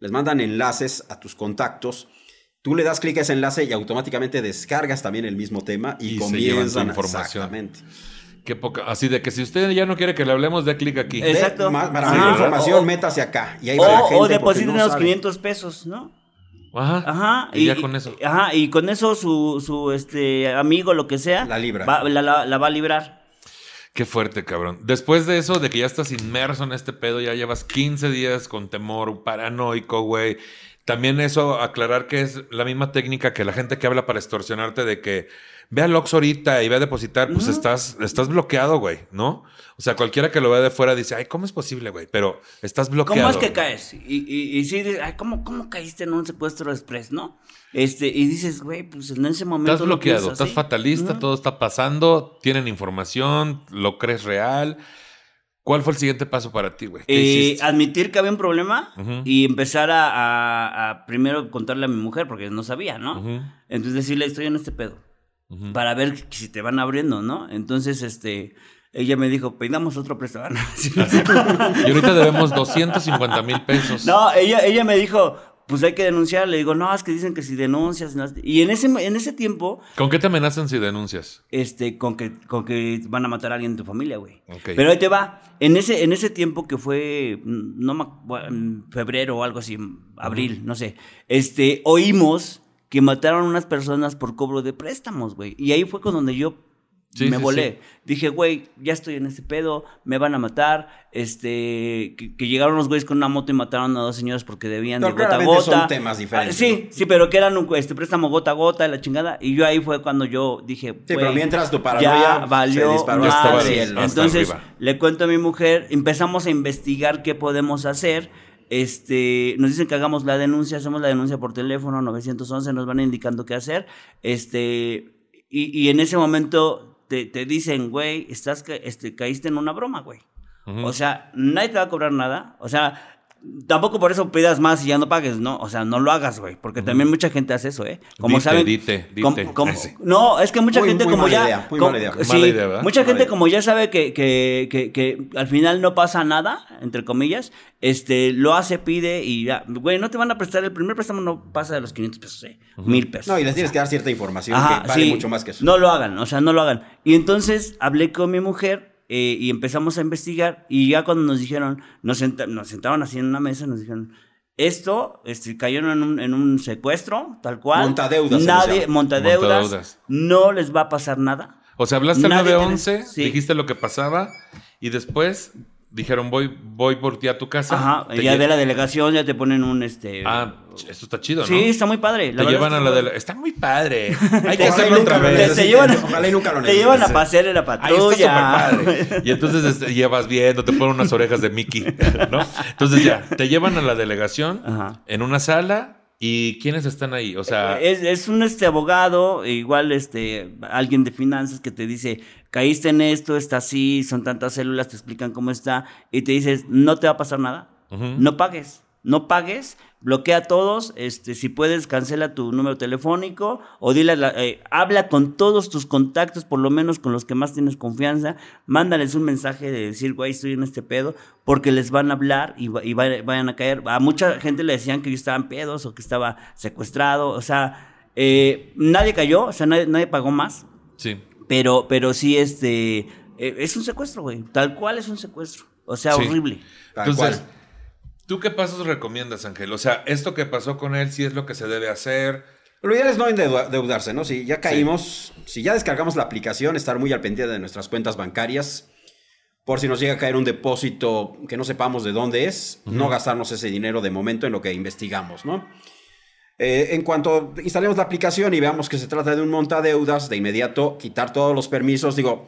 S3: Les mandan enlaces a tus contactos. Tú le das clic a ese enlace y automáticamente descargas también el mismo tema y,
S2: Y
S3: comienzan
S2: información.
S3: Exactamente.
S2: Qué poca. Así de que si usted ya no quiere que le hablemos, dé clic aquí.
S4: Exacto.
S3: Ve, ma- Para
S4: Ajá.
S3: mayor información,
S4: O-
S3: métase acá. Y ahí va la
S4: O,
S3: gente
S4: o depositen
S3: no
S4: los
S3: sabe.
S4: 500 pesos, ¿no?
S2: Ajá.
S4: Ajá.
S2: Y, ya con eso.
S4: Ajá, y con eso su, su este, amigo, lo que sea,
S3: La libra.
S4: va- la, la- la va a librar.
S2: Qué fuerte, cabrón. Después de eso, de que ya estás inmerso en este pedo, ya llevas 15 días con temor, paranoico, güey. También eso, aclarar que es la misma técnica que la gente que habla para extorsionarte de que ve al Ox ahorita y ve a depositar, pues estás, estás bloqueado, güey, ¿no? O sea, cualquiera que lo vea de fuera dice, ay, ¿cómo es posible, güey? Pero estás bloqueado.
S4: ¿Cómo es que caes? Y, y, y sí, ay, ¿cómo, ¿cómo caíste en un secuestro express, no? Este, y dices, güey, pues en ese momento.
S2: Estás
S4: lo
S2: bloqueado, estás fatalista, todo está pasando, tienen información, lo crees real. ¿Cuál fue el siguiente paso para ti, güey? ¿Qué
S4: Eh, admitir que había un problema y empezar a, a- a primero contarle a mi mujer, porque no sabía, ¿no? Entonces decirle, estoy en este pedo, para ver si te van abriendo, ¿no? Entonces, este, ella me dijo, pedamos otro préstamo. [laughs] [laughs]
S2: Y ahorita debemos 250 mil pesos.
S4: no, ella, ella me dijo, pues hay que denunciar. Le digo, no, es que dicen que si denuncias. no- Y en ese, en ese tiempo,
S2: ¿Con qué te amenazan si denuncias?
S4: este, con que, con que van a matar a alguien de tu familia, güey.
S2: Ok.
S4: Pero ahí te va. En ese, en ese tiempo que fue, no me bueno, febrero o algo así, abril, no sé, este, oímos que mataron a unas personas por cobro de préstamos, güey. Y ahí fue con donde yo
S2: Sí,
S4: me
S2: sí,
S4: volé.
S2: sí.
S4: Dije, güey, ya estoy en este pedo, me van a matar. Este, que, que llegaron los güeyes con una moto y mataron a dos señores porque debían
S3: Pero
S4: de gota a gota.
S3: son temas diferentes,
S4: Ah, sí,
S3: ¿no?
S4: sí, pero que eran un este, préstamo gota a gota, la chingada. Y yo ahí fue cuando yo dije,
S3: Sí, pero mientras tu paranoia
S4: ya
S3: se
S4: valió
S3: disparó
S2: hasta el cielo,
S4: Entonces,
S2: arriba.
S4: le cuento a mi mujer, empezamos a investigar qué podemos hacer. Este, nos dicen que hagamos la denuncia, hacemos la denuncia por teléfono 911, nos van indicando qué hacer. Este, y, y en ese momento te, te dicen, güey, estás este, caíste en una broma, güey. O sea, nadie te va a cobrar nada. O sea, tampoco por eso pidas más y ya no pagues, ¿no? O sea, no lo hagas, güey. Porque también mucha gente hace eso, ¿eh? Como
S2: Dite,
S4: saben.
S2: dite, dite.
S4: como- como-
S2: Ah,
S4: no, es que mucha
S3: Muy-
S4: gente
S3: muy
S4: como
S3: mala
S4: ya.
S3: idea, muy
S4: como-
S3: mala idea.
S4: sí,
S2: Mala idea, ¿verdad?
S4: Mucha
S3: Mala
S4: gente
S3: idea.
S4: como ya sabe que, que, que, que al final no pasa nada, entre comillas, este, lo hace, pide y ya. Güey, no te van a prestar, el primer préstamo no pasa de los 500 pesos, ¿eh? Mil pesos.
S3: No, y les tienes que dar cierta información
S4: Ajá,
S3: que vale
S4: sí.
S3: mucho más que eso.
S4: No lo hagan, o sea, no lo hagan. Y entonces hablé con mi mujer eh, y empezamos a investigar y ya cuando nos dijeron, nos, senta- nos sentaron así en una mesa, nos dijeron, esto, este, cayeron en un, en un secuestro, tal cual.
S3: Montadeudas
S4: Nadie, montadeudas,
S2: Montadeudas.
S4: no les va a pasar nada.
S2: O sea, hablaste al
S4: Nadie
S2: 911,
S4: tiene- sí.
S2: dijiste lo que pasaba y después dijeron voy, voy por ti a tu casa.
S4: Ajá,
S2: Te
S4: ya de la delegación ya te ponen un, este...
S2: Ah, esto está chido, ¿no?
S4: sí, está muy padre.
S2: Te llevan a la
S4: está
S2: de la... Está muy padre. [laughs] Hay que
S4: Te-
S2: hacerlo otra
S4: te,
S2: vez.
S4: te llevan,
S3: ojalá y nunca lo
S4: te llevan a pasear en la
S2: Ahí está
S4: patrulla.
S2: padre. Y entonces este, llevas viendo, te ponen unas orejas de Mickey, ¿no? Entonces ya, te llevan a la delegación
S4: Ajá.
S2: en una sala y ¿quiénes están ahí? O sea,
S4: es, es un este abogado, igual este alguien de finanzas que te dice, caíste en esto, está así, son tantas células, te explican cómo está, y te dices, no te va a pasar nada, no pagues, no pagues, bloquea a todos, este, si puedes cancela tu número telefónico o dile, la- eh, habla con todos tus contactos, por lo menos con los que más tienes confianza, mándales un mensaje de decir, güey, estoy en este pedo, porque les van a hablar y, va- y va- vayan a caer. A mucha gente le decían que yo estaba en pedos o que estaba secuestrado, o sea, eh, nadie cayó, o sea, nadie, nadie pagó más,
S2: sí.
S4: Pero, pero sí, este, eh, es un secuestro, güey, tal cual es un secuestro, o sea,
S2: Sí.
S4: horrible.
S3: Tal
S2: Entonces,
S3: cual.
S2: ¿tú qué pasos recomiendas, Ángel? O sea, esto que pasó con él, sí es lo que se debe hacer.
S3: Lo ideal es no endeudarse, ¿no? Si ya caímos, si ya descargamos la aplicación, estar muy al pendiente de nuestras cuentas bancarias, por si nos llega a caer un depósito que no sepamos de dónde es, no gastarnos ese dinero de momento en lo que investigamos, ¿no? Eh, en cuanto instalemos la aplicación y veamos que se trata de un montadeudas, de inmediato quitar todos los permisos, digo,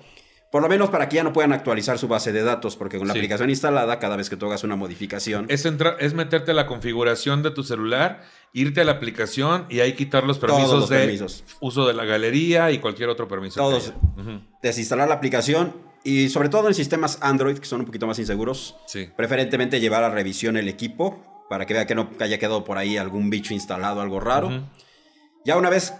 S3: por lo menos para que ya no puedan actualizar su base de datos, porque con la
S2: Sí.
S3: aplicación instalada, cada vez que tú hagas una modificación,
S2: Es, entrar, es meterte a la configuración de tu celular, irte a la aplicación y ahí quitar los permisos
S3: Todos los
S2: de
S3: permisos.
S2: uso de la galería y cualquier otro permiso.
S3: Todos. desinstalar la aplicación y sobre todo en sistemas Android que son un poquito más inseguros,
S2: Sí.
S3: preferentemente llevar a revisión el equipo para que vea que no haya quedado por ahí algún bicho instalado, algo raro. Ya una vez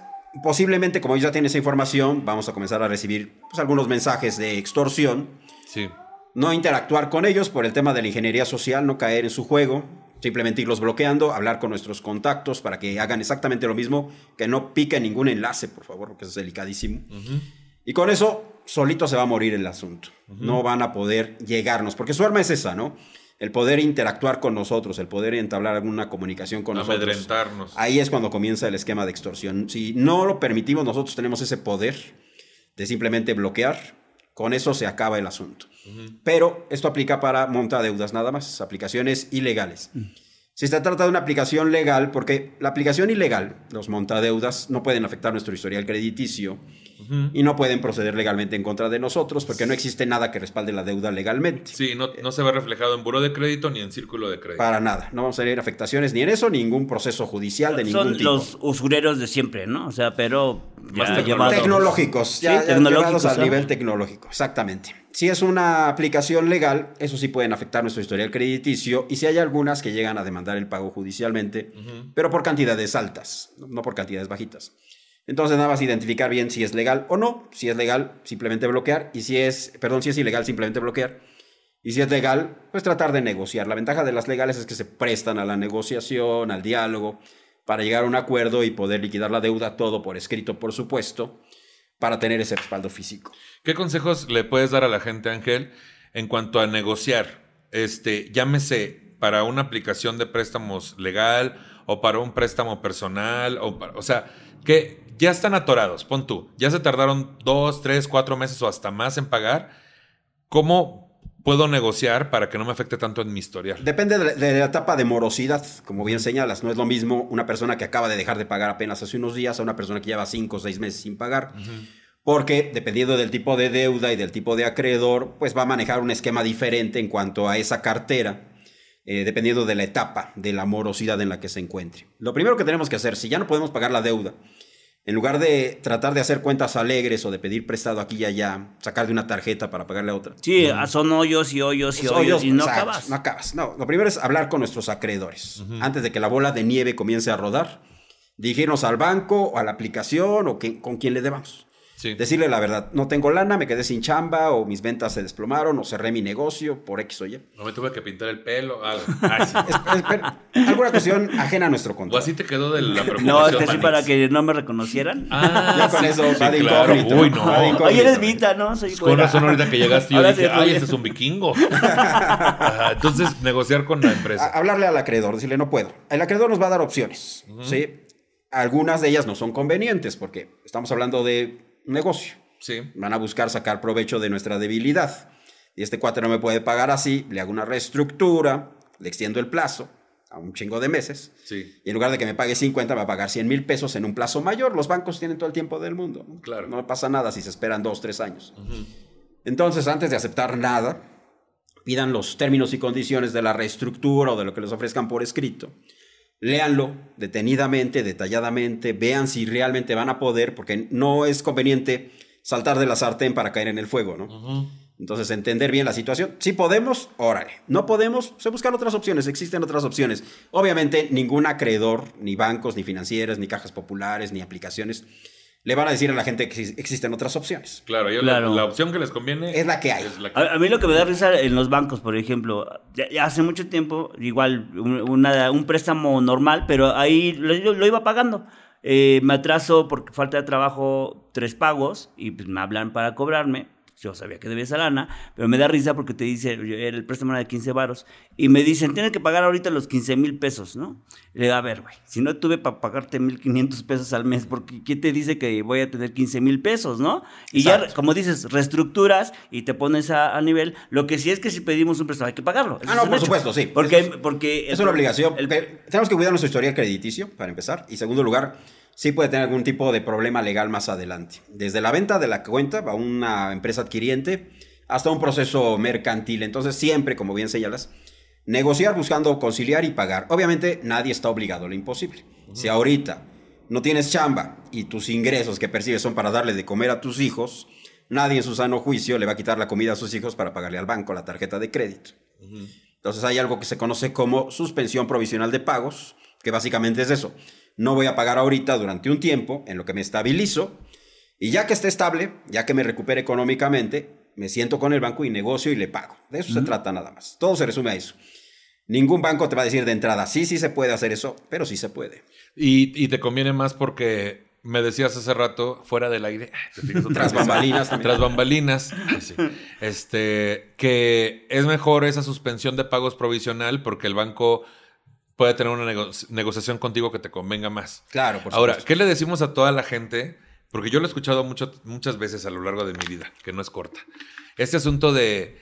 S3: posiblemente, como ellos ya tienen esa información, vamos a comenzar a recibir pues, algunos mensajes de extorsión.
S2: Sí.
S3: No interactuar con ellos por el tema de la ingeniería social, no caer en su juego, simplemente irlos bloqueando, hablar con nuestros contactos para que hagan exactamente lo mismo, que no piquen ningún enlace, por favor, porque eso es delicadísimo. Y con eso, solito se va a morir el asunto. No van a poder llegarnos, porque su arma es esa, ¿no? El poder interactuar con nosotros, el poder entablar alguna comunicación con nosotros.
S2: Amedrentarnos.
S3: Ahí es cuando comienza el esquema de extorsión. Si no lo permitimos, nosotros tenemos ese poder de simplemente bloquear. Con eso se acaba el asunto. Pero esto aplica para montadeudas nada más, aplicaciones ilegales. Si se trata de una aplicación legal, porque la aplicación ilegal, los montadeudas, no pueden afectar nuestro historial crediticio y no pueden proceder legalmente en contra de nosotros porque no existe nada que respalde la deuda legalmente.
S2: Sí, no, no se ve reflejado en buro de crédito ni en círculo de crédito.
S3: Para nada. No vamos a tener afectaciones ni en eso, ningún proceso judicial de ningún
S4: Son
S3: tipo.
S4: los usureros de siempre, ¿no? O sea, pero
S2: Más
S4: ya
S2: tecnológicos.
S3: ya,
S4: Sí,
S3: ya
S4: tecnológicos,
S3: nivel tecnológico, exactamente. Si es una aplicación legal, eso sí pueden afectar nuestro historial crediticio y si hay algunas que llegan a demandar el pago judicialmente, pero por cantidades altas, no por cantidades bajitas. Entonces nada más identificar bien si es legal o no. Si es legal, simplemente bloquear. Y si es, perdón, si es ilegal, simplemente bloquear. Y si es legal, pues tratar de negociar. La ventaja de las legales es que se prestan a la negociación, al diálogo, para llegar a un acuerdo y poder liquidar la deuda, todo por escrito, por supuesto, para tener ese respaldo físico.
S2: ¿Qué consejos le puedes dar a la gente, Ángel, en cuanto a negociar? Este, llámese para una aplicación de préstamos legal o para un préstamo personal, o, para- o sea, que ya están atorados, pon tú, ya se tardaron dos, tres, cuatro meses o hasta más en pagar. ¿Cómo puedo negociar para que no me afecte tanto en mi historial?
S3: Depende de la, de la etapa de morosidad, como bien señalas. No es lo mismo una persona que acaba de dejar de pagar apenas hace unos días a una persona que lleva cinco o seis meses sin pagar. Porque dependiendo del tipo de deuda y del tipo de acreedor, pues va a manejar un esquema diferente en cuanto a esa cartera, eh, dependiendo de la etapa de la morosidad en la que se encuentre. Lo primero que tenemos que hacer, si ya no podemos pagar la deuda, en lugar de tratar de hacer cuentas alegres o de pedir prestado aquí y allá, sacar de una tarjeta para pagarle a otra.
S4: Sí, son hoyos y hoyos y
S3: Pues,
S4: hoyos, y no
S3: exacto,
S4: acabas.
S3: No acabas. No, lo primero es hablar con nuestros acreedores. Antes de que la bola de nieve comience a rodar, dirigirnos al banco o a la aplicación o que- con quien le debamos.
S2: Sí.
S3: Decirle la verdad, no tengo lana, me quedé sin chamba o mis ventas se desplomaron o cerré mi negocio por X o Y.
S2: No me tuve que pintar el pelo. algo. [laughs] Sí.
S3: Es- es- pero alguna cuestión ajena a nuestro
S2: ¿O
S3: control.
S2: así te quedó de la preocupación?
S4: No, es que sí para que no me reconocieran.
S2: Ah, [laughs]
S3: Ya con eso
S2: sí,
S3: va de
S2: claro.
S3: incógnito.
S2: Uy, no.
S3: Va de.
S4: Oye, eres Vita, ¿no? Soy
S2: Con razón, ahorita que llegaste, yo [laughs]
S4: Ahora
S2: dije, ay, este es un vikingo. Ajá, Entonces, negociar con la
S3: A-
S2: empresa.
S3: hablarle al acreedor, decirle no puedo. El acreedor nos va a dar opciones, ¿sí? Algunas de ellas no son convenientes porque estamos hablando de un negocio.
S2: Sí.
S3: Van a buscar sacar provecho de nuestra debilidad. Y este cuate no me puede pagar así, le hago una reestructura, le extiendo el plazo a un chingo de meses.
S2: Sí.
S3: Y en lugar de que me pague 50, me va a pagar 100 mil pesos en un plazo mayor. Los bancos tienen todo el tiempo del mundo. ¿no?
S2: Claro.
S3: No pasa nada si se esperan dos, tres años. Entonces, antes de aceptar nada, pidan los términos y condiciones de la reestructura o de lo que les ofrezcan por escrito. Léanlo detenidamente, detalladamente, vean si realmente van a poder, porque no es conveniente saltar de la sartén para caer en el fuego, ¿no? Entonces, entender bien la situación. Si podemos, órale. No podemos, se buscan otras opciones, existen otras opciones. Obviamente, ningún acreedor, ni bancos, ni financieras, ni cajas populares, ni aplicaciones, le van a decir a la gente que exis- existen otras opciones.
S2: Claro, yo
S4: Claro.
S2: La, la opción que les conviene
S3: Es la que hay.
S2: es la que-
S4: A, a mí lo que me da risa en los bancos, por ejemplo, ya, ya hace mucho tiempo, igual un, una- un préstamo normal, pero ahí lo, lo iba pagando. Eh, me atraso porque falta de trabajo tres pagos y pues, me hablan para cobrarme. Yo sabía que debía esa lana, pero me da risa porque te dice, el préstamo era de 15 varos, y me dicen, tienes que pagar ahorita los 15 mil pesos, ¿no? Y le digo, a ver, güey, si no tuve para pagarte 1.500 pesos al mes, porque ¿quién te dice que voy a tener 15 mil pesos, no? Y ya,
S3: Exacto.
S4: como dices, reestructuras y te pones a, a nivel. Lo que sí es que si pedimos un préstamo hay que pagarlo. Eso
S3: Ah, no, por
S4: hecho.
S3: supuesto, sí.
S4: Porque,
S3: Eso es-
S4: porque
S3: Es una obligación.
S4: el-
S3: tenemos que cuidar nuestro historial crediticio, para empezar. Y segundo lugar, sí puede tener algún tipo de problema legal más adelante. Desde la venta de la cuenta a una empresa adquiriente hasta un proceso mercantil. Entonces, siempre, como bien señalas, negociar buscando conciliar y pagar. Obviamente, nadie está obligado a lo imposible. Si ahorita no tienes chamba y tus ingresos que percibes son para darle de comer a tus hijos, nadie en su sano juicio le va a quitar la comida a sus hijos para pagarle al banco la tarjeta de crédito. Entonces hay algo que se conoce como suspensión provisional de pagos, que básicamente es eso. No voy a pagar ahorita durante un tiempo en lo que me estabilizo y ya que esté estable, ya que me recupere económicamente, me siento con el banco y negocio y le pago. De eso se trata nada más. Todo se resume a eso. Ningún banco te va a decir de entrada, sí, sí se puede hacer eso, pero sí se puede.
S2: Y, y te conviene más porque me decías hace rato, fuera del aire,
S3: Tras bambalinas también.
S2: Tras bambalinas, sí. este, que es mejor esa suspensión de pagos provisional porque el banco puede tener una nego- negociación contigo que te convenga más.
S3: Claro, por
S2: Ahora,
S3: supuesto.
S2: ¿qué le decimos a toda la gente? Porque yo lo he escuchado mucho, muchas veces a lo largo de mi vida, que no es corta. Este asunto de...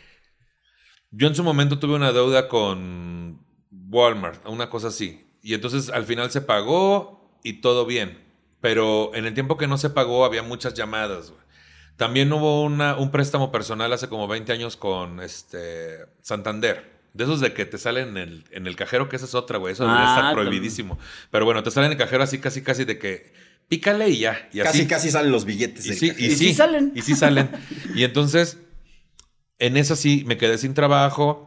S2: Yo en su momento tuve una deuda con Walmart, una cosa así. Y entonces al final se pagó y todo bien. Pero en el tiempo que no se pagó había muchas llamadas. También hubo una, un préstamo personal hace como 20 años con este Santander. De esos de que te salen en el, en el cajero, que esa es otra, güey. Eso debería
S4: Ah,
S2: estar
S4: también.
S2: prohibidísimo. Pero bueno, te salen en el cajero así, casi, casi de que pícale y ya. Y así.
S3: Casi, casi salen los billetes.
S2: Y sí, y
S4: Y sí
S2: sí
S4: salen.
S2: Y sí salen. Y entonces, en esa sí, me quedé sin trabajo.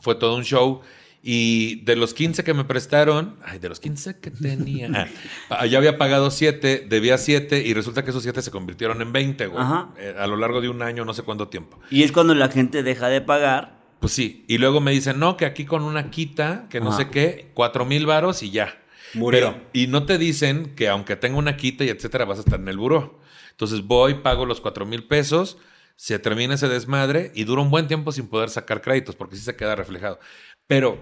S2: Fue todo un show. Y de los 15 que me prestaron, ay, de los 15 que tenía, [laughs] ah, ya había pagado 7, debía 7 y resulta que esos 7 se convirtieron en 20, güey.
S4: Ajá.
S2: Eh, a lo largo de un año, no sé cuánto tiempo.
S4: Y es cuando la gente deja de pagar.
S2: Pues sí. Y luego me dicen, no, que aquí con una quita, que no
S4: Ajá.
S2: sé qué, 4 mil varos y ya.
S3: Murió.
S2: Pero- y no te dicen que aunque tenga una quita y etcétera, vas a estar en el buró. Entonces voy, pago los 4 mil pesos, se termina ese desmadre y dura un buen tiempo sin poder sacar créditos porque sí se queda reflejado. Pero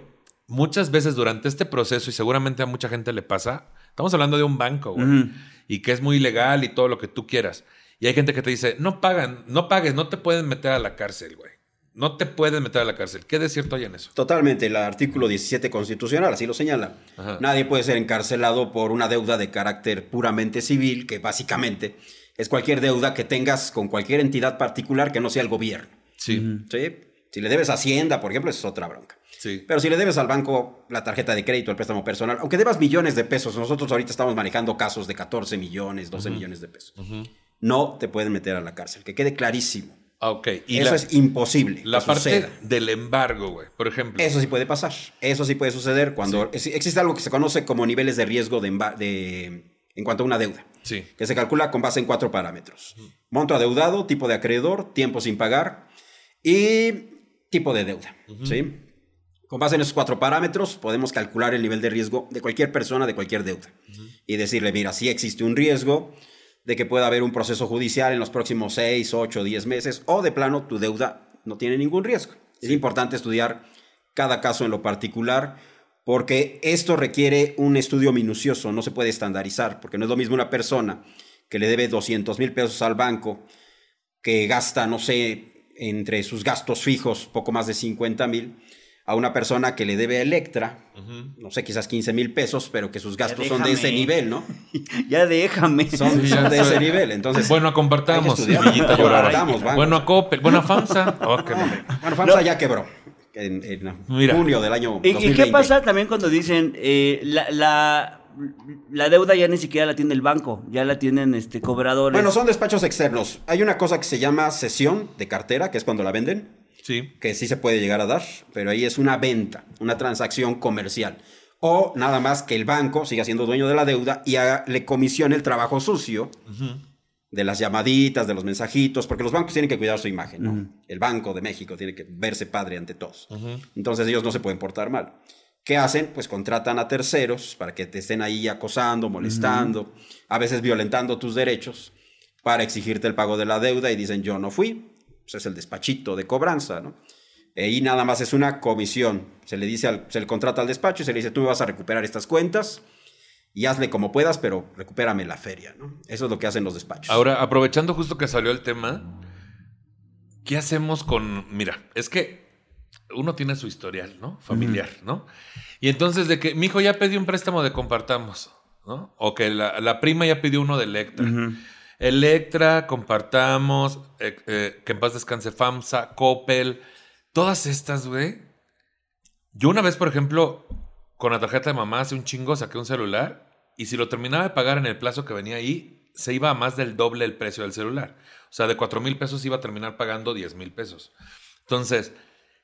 S2: muchas veces durante este proceso, y seguramente a mucha gente le pasa, estamos hablando de un banco, güey, y que es muy ilegal y todo lo que tú quieras. Y hay gente que te dice, no pagan, no pagues, no te pueden meter a la cárcel, güey. No te pueden meter a la cárcel. ¿Qué de cierto hay en eso?
S3: Totalmente, el artículo 17 constitucional así lo señala.
S2: Ajá.
S3: Nadie puede ser encarcelado por una deuda de carácter puramente civil, que básicamente es cualquier deuda que tengas con cualquier entidad particular que no sea el gobierno.
S2: Sí,
S3: ¿sí? Si le debes a Hacienda, por ejemplo, esa es otra bronca.
S2: sí.
S3: Pero si le debes al banco la tarjeta de crédito, el préstamo personal, aunque debas millones de pesos, nosotros ahorita estamos manejando casos de 14 millones, 12 millones de pesos. No te pueden meter a la cárcel, que quede clarísimo.
S2: Ah, ok. Y
S3: Eso
S2: la-
S3: es imposible.
S2: La parte
S3: suceda.
S2: del embargo, güey, por ejemplo.
S3: Eso sí puede pasar. Eso sí puede suceder cuando es- existe algo que se conoce como niveles de riesgo de, de- en cuanto a una deuda,
S2: Sí.
S3: que se calcula con base en cuatro parámetros. Monto adeudado, tipo de acreedor, tiempo sin pagar y tipo de deuda. ¿sí? Con base en esos cuatro parámetros podemos calcular el nivel de riesgo de cualquier persona de cualquier deuda y decirle, mira, sí existe un riesgo de que pueda haber un proceso judicial en los próximos 6, 8, 10 meses o de plano tu deuda no tiene ningún riesgo. Es importante estudiar cada caso en lo particular porque esto requiere un estudio minucioso, no se puede estandarizar, porque no es lo mismo una persona que le debe 200 mil pesos al banco, que gasta, no sé, entre sus gastos fijos poco más de 50 mil, a una persona que le debe a Electra, no sé, quizás 15 mil pesos, pero que sus gastos son de ese nivel, ¿no? [laughs]
S4: ya déjame.
S3: Son,
S2: Sí,
S3: son
S2: ya
S3: de
S2: sé.
S3: ese nivel, entonces...
S2: Bueno, compartamos.
S3: Compartamos.
S2: Bueno, a Coppel. Bueno, a FAMSA. [laughs] Oh, qué mal.
S3: Bueno, FAMSA ya quebró en, en
S2: Mira.
S3: junio del año
S4: ¿Y, y
S3: 2020.
S4: qué pasa también cuando dicen eh, la, la, la deuda ya ni siquiera la tiene el banco, ya la tienen este cobradores?
S3: Bueno, son despachos externos. Hay una cosa que se llama cesión de cartera, que es cuando la venden,
S2: Sí.
S3: que sí se puede llegar a dar, pero ahí es una venta, una transacción comercial. O nada más que el banco siga siendo dueño de la deuda y haga- le comisione el trabajo sucio de las llamaditas, de los mensajitos, porque los bancos tienen que cuidar su imagen, ¿no? El Banco de México tiene que verse padre ante todos. Entonces ellos no se pueden portar mal. ¿Qué hacen? Pues contratan a terceros para que te estén ahí acosando, molestando, a veces violentando tus derechos para exigirte el pago de la deuda y dicen yo no fui. Pues es el despachito de cobranza, ¿no? Y nada más es una comisión. Se le dice al- se le contrata al despacho y se le dice tú me vas a recuperar estas cuentas y hazle como puedas, pero recupérame la feria, ¿no? Eso es lo que hacen los despachos.
S2: Ahora, aprovechando justo que salió el tema, ¿qué hacemos con. Mira, es que uno tiene su historial, ¿no? Familiar, ¿no? Y entonces, de que mi hijo ya pidió un préstamo de compartamos, ¿no? O que la, la prima ya pidió uno de Electra. Electra, compartamos, eh, eh, que en paz descanse FAMSA, Coppel, todas estas, güey. Yo una vez, por ejemplo, con la tarjeta de mamá hace un chingo saqué un celular y si lo terminaba de pagar en el plazo que venía ahí, se iba a más del doble el precio del celular. O sea, de 4 mil pesos iba a terminar pagando 10 mil pesos. Entonces,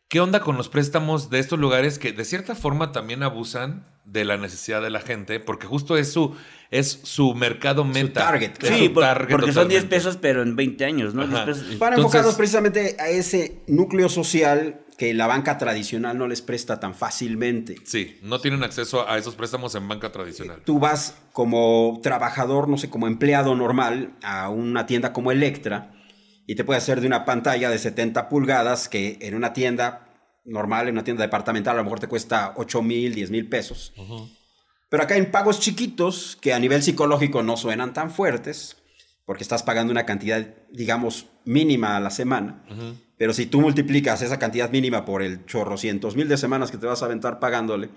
S2: ¿Qué onda con los préstamos de estos lugares que de cierta forma también abusan de la necesidad de la gente? Porque justo es su, es su mercado meta.
S3: target, claro.
S4: Sí,
S2: su
S4: por-
S2: target
S4: porque son 10
S2: totalmente.
S4: pesos, pero en 20 años, ¿no? 10
S2: Ajá.
S4: pesos.
S3: Van
S2: Entonces-
S3: enfocados precisamente a ese núcleo social que la banca tradicional no les presta tan fácilmente.
S2: Sí, no tienen acceso a esos préstamos en banca tradicional.
S3: Tú vas como trabajador, no sé, como empleado normal a una tienda como Electra y te puede hacer de una pantalla de 70 pulgadas que en una tienda normal, en una tienda departamental, a lo mejor te cuesta 8 mil, 10 mil pesos. Pero acá en pagos chiquitos, que a nivel psicológico no suenan tan fuertes, porque estás pagando una cantidad, digamos, mínima a la semana. Pero si tú multiplicas esa cantidad mínima por el chorro cientos mil de semanas que te vas a aventar pagándole,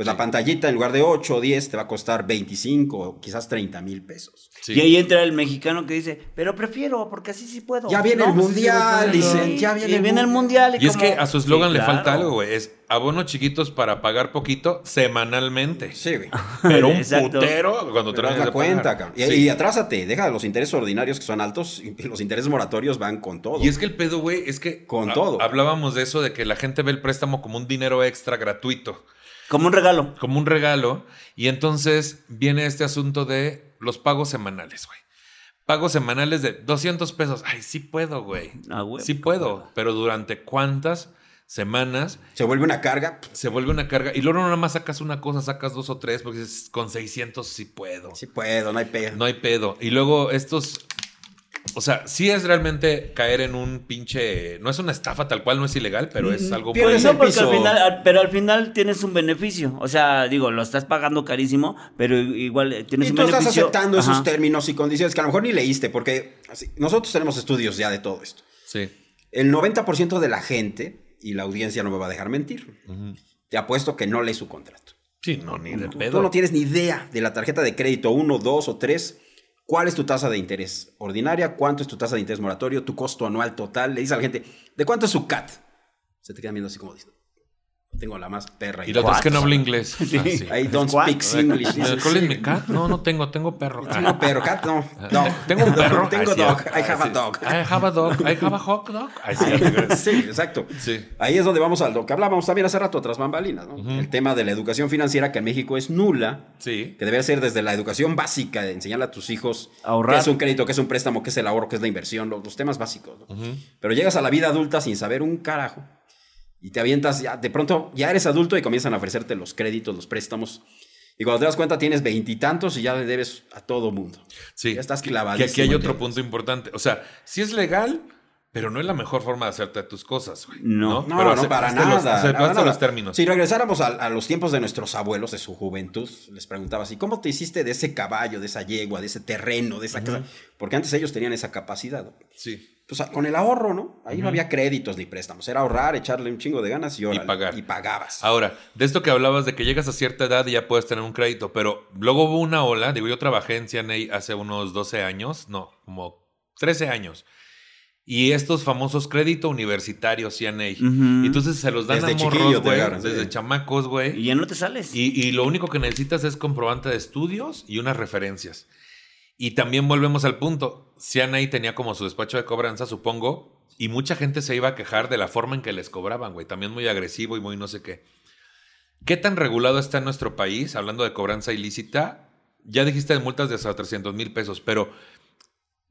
S3: pues la pantallita en lugar de 8 o 10 te va a costar 25 o quizás 30 mil pesos.
S2: Sí.
S4: Y ahí entra el mexicano que dice, pero prefiero, porque así sí puedo.
S3: Ya viene el
S4: pues,
S3: mundial,
S4: sí,
S3: dicen, ya viene
S4: y
S3: el
S4: viene el
S3: mundial.
S2: Y es que a su eslogan
S4: Sí,
S2: le
S4: claro.
S2: falta algo, güey. Es abonos chiquitos para pagar poquito semanalmente.
S3: Sí, güey.
S2: Pero un putero cuando te de
S3: cuenta, cabrón. Y,
S2: Sí.
S3: y atrásate, deja los intereses ordinarios que son altos y los intereses moratorios van con todo.
S2: Y es que el pedo, güey, es que
S3: Con
S2: ha-
S3: todo.
S2: hablábamos de eso, de que la gente ve el préstamo como un dinero extra gratuito,
S4: Como un regalo.
S2: como un regalo. Y entonces viene este asunto de los pagos semanales, güey. Pagos semanales de 200 pesos. Ay, sí puedo, güey.
S4: Ah, güey.
S2: Sí puedo. Pero durante cuántas semanas
S3: Se vuelve una carga.
S2: se vuelve una carga. Y luego no nada más sacas una cosa, sacas dos o tres, porque dices, con 600 sí puedo.
S3: Sí puedo, no hay pedo.
S2: No hay pedo. Y luego estos. O sea, sí es realmente caer en un pinche. No es una estafa tal cual, no es ilegal, pero es algo muy.
S3: el
S4: porque al final, al- pero al final tienes un beneficio. O sea, digo, lo estás pagando carísimo, pero igual eh, tienes
S3: Y
S4: un
S3: tú estás
S4: beneficio.
S3: aceptando esos términos y condiciones que a lo mejor ni leíste, porque así, nosotros tenemos estudios ya de todo esto.
S2: Sí.
S3: El 90% de la gente, y la audiencia no me va a dejar mentir, te apuesto que no lee su contrato.
S2: Sí, no, ni de
S3: Tú,
S2: pedo.
S3: tú no tienes ni idea de la tarjeta de crédito 1, 2 o 3. ¿Cuál es tu tasa de interés ordinaria? ¿Cuánto es tu tasa de interés moratorio? ¿Tu costo anual total? Le dices a la gente, ¿de cuánto es su CAT? Se te quedan viendo así como diciendo, tengo la más perra.
S2: Y la otra es que no habla inglés. [laughs] Ah, sí.
S3: I don't
S4: ¿Cuál?
S3: speak English. dices,
S2: ¿Cuál es
S3: sí.
S2: mi cat? No, no tengo, tengo perro.
S3: Tengo perro, cat no. Dog.
S2: Tengo un perro.
S3: Tengo
S2: sí,
S3: dog. I have a
S2: sí.
S3: dog.
S2: I have a dog. I have a hot dog. [laughs] Sí,
S3: Sí, exacto.
S2: Sí.
S3: Ahí es donde vamos a lo que hablábamos también hace rato, otras bambalinas. ¿no? El tema de la educación financiera que en México es nula.
S2: Sí.
S3: Que debe ser desde la educación básica, de enseñarle a tus hijos
S4: Ahorrar.
S3: qué es un crédito, qué es un préstamo, qué es el ahorro, qué es la inversión, los, los temas básicos. ¿no? Pero llegas a la vida adulta sin saber un carajo y te avientas, ya, de pronto ya eres adulto y comienzan a ofrecerte los créditos, los préstamos. Y cuando te das cuenta tienes veintitantos y ya le debes a todo mundo.
S2: Sí.
S3: Ya estás clavadísimo.
S2: Que aquí hay otro punto importante. O sea, sí es legal, pero no es la mejor forma de hacerte tus cosas, güey.
S4: No.
S3: No,
S2: Pero
S3: no, para nada.
S2: Los,
S3: nada.
S2: los términos.
S3: Si regresáramos a, a los tiempos de nuestros abuelos, de su juventud, les preguntaba así, ¿cómo te hiciste de ese caballo, de esa yegua, de ese terreno, de esa casa? Porque antes ellos tenían esa capacidad. ¿no?
S2: Sí.
S3: Pues con el ahorro, ¿no? Ahí no había créditos ni préstamos. Era ahorrar, echarle un chingo de ganas y, órale,
S2: pagar.
S3: y pagabas.
S2: Ahora, de esto que hablabas de que llegas a cierta edad y ya puedes tener un crédito, pero luego hubo una ola, digo, yo trabajé en CNA hace unos 12 años, no, como 13 años. Y estos famosos crédito universitarios CNA.
S4: Ujú.
S2: Y entonces se los dan
S3: Desde
S2: a morros, güey,
S3: sí.
S2: desde chamacos, güey.
S4: Y ya no te sales.
S2: Y, y lo único que necesitas es comprobante de estudios y unas referencias. Y también volvemos al punto. CNA tenía como su despacho de cobranza, supongo, y mucha gente se iba a quejar de la forma en que les cobraban, güey. También muy agresivo y muy no sé qué. ¿Qué tan regulado está en nuestro país, hablando de cobranza ilícita? Ya dijiste de multas de hasta 300 mil pesos, pero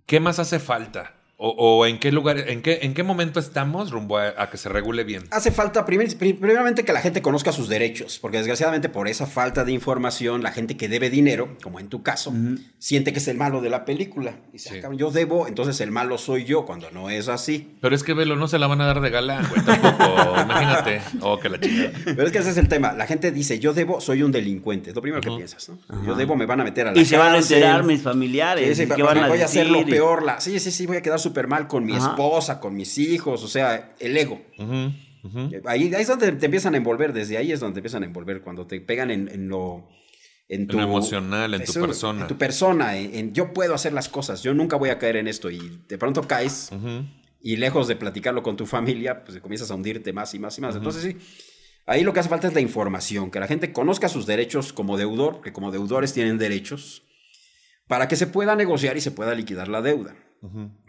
S2: ¿qué más hace falta? O, o en qué lugar, en qué, en qué momento estamos rumbo a, a que se regule bien?
S3: Hace falta, primer- pri- primeramente, que la gente conozca sus derechos, porque desgraciadamente por esa falta de información, la gente que debe dinero, como en tu caso, siente que es el malo de la película. Dice,
S2: Sí.
S3: "Ah, cabrón, yo debo, entonces el malo soy yo, cuando no es así.
S2: Pero es que velo, no se la van a dar de galán, güey, tampoco. [laughs] Imagínate. Oh, que la chingada.
S3: Pero es que ese es el tema. La gente dice, yo debo, soy un delincuente. Es lo primero que piensas, ¿no? Yo debo, me van a meter a la
S4: y se van a enterar mis familiares.
S3: Sí, sí,
S4: ¿y ¿Qué
S3: pues,
S4: van a
S3: voy a hacer lo?
S4: Y-
S3: peor. La, sí, sí, sí, voy a quedar súper mal con mi
S4: Ajá.
S3: esposa, con mis hijos, o sea, el ego. Ahí, ahí es donde te empiezan a envolver, desde ahí es donde te empiezan a envolver, cuando te pegan en, en lo... En
S2: lo emocional, en tu persona.
S3: En tu persona, en, en yo puedo hacer las cosas, yo nunca voy a caer en esto y de pronto caes
S2: Ujú.
S3: y lejos de platicarlo con tu familia, pues comienzas a hundirte más y más y más. Entonces sí, ahí lo que hace falta es la información, que la gente conozca sus derechos como deudor, que como deudores tienen derechos, para que se pueda negociar y se pueda liquidar la deuda.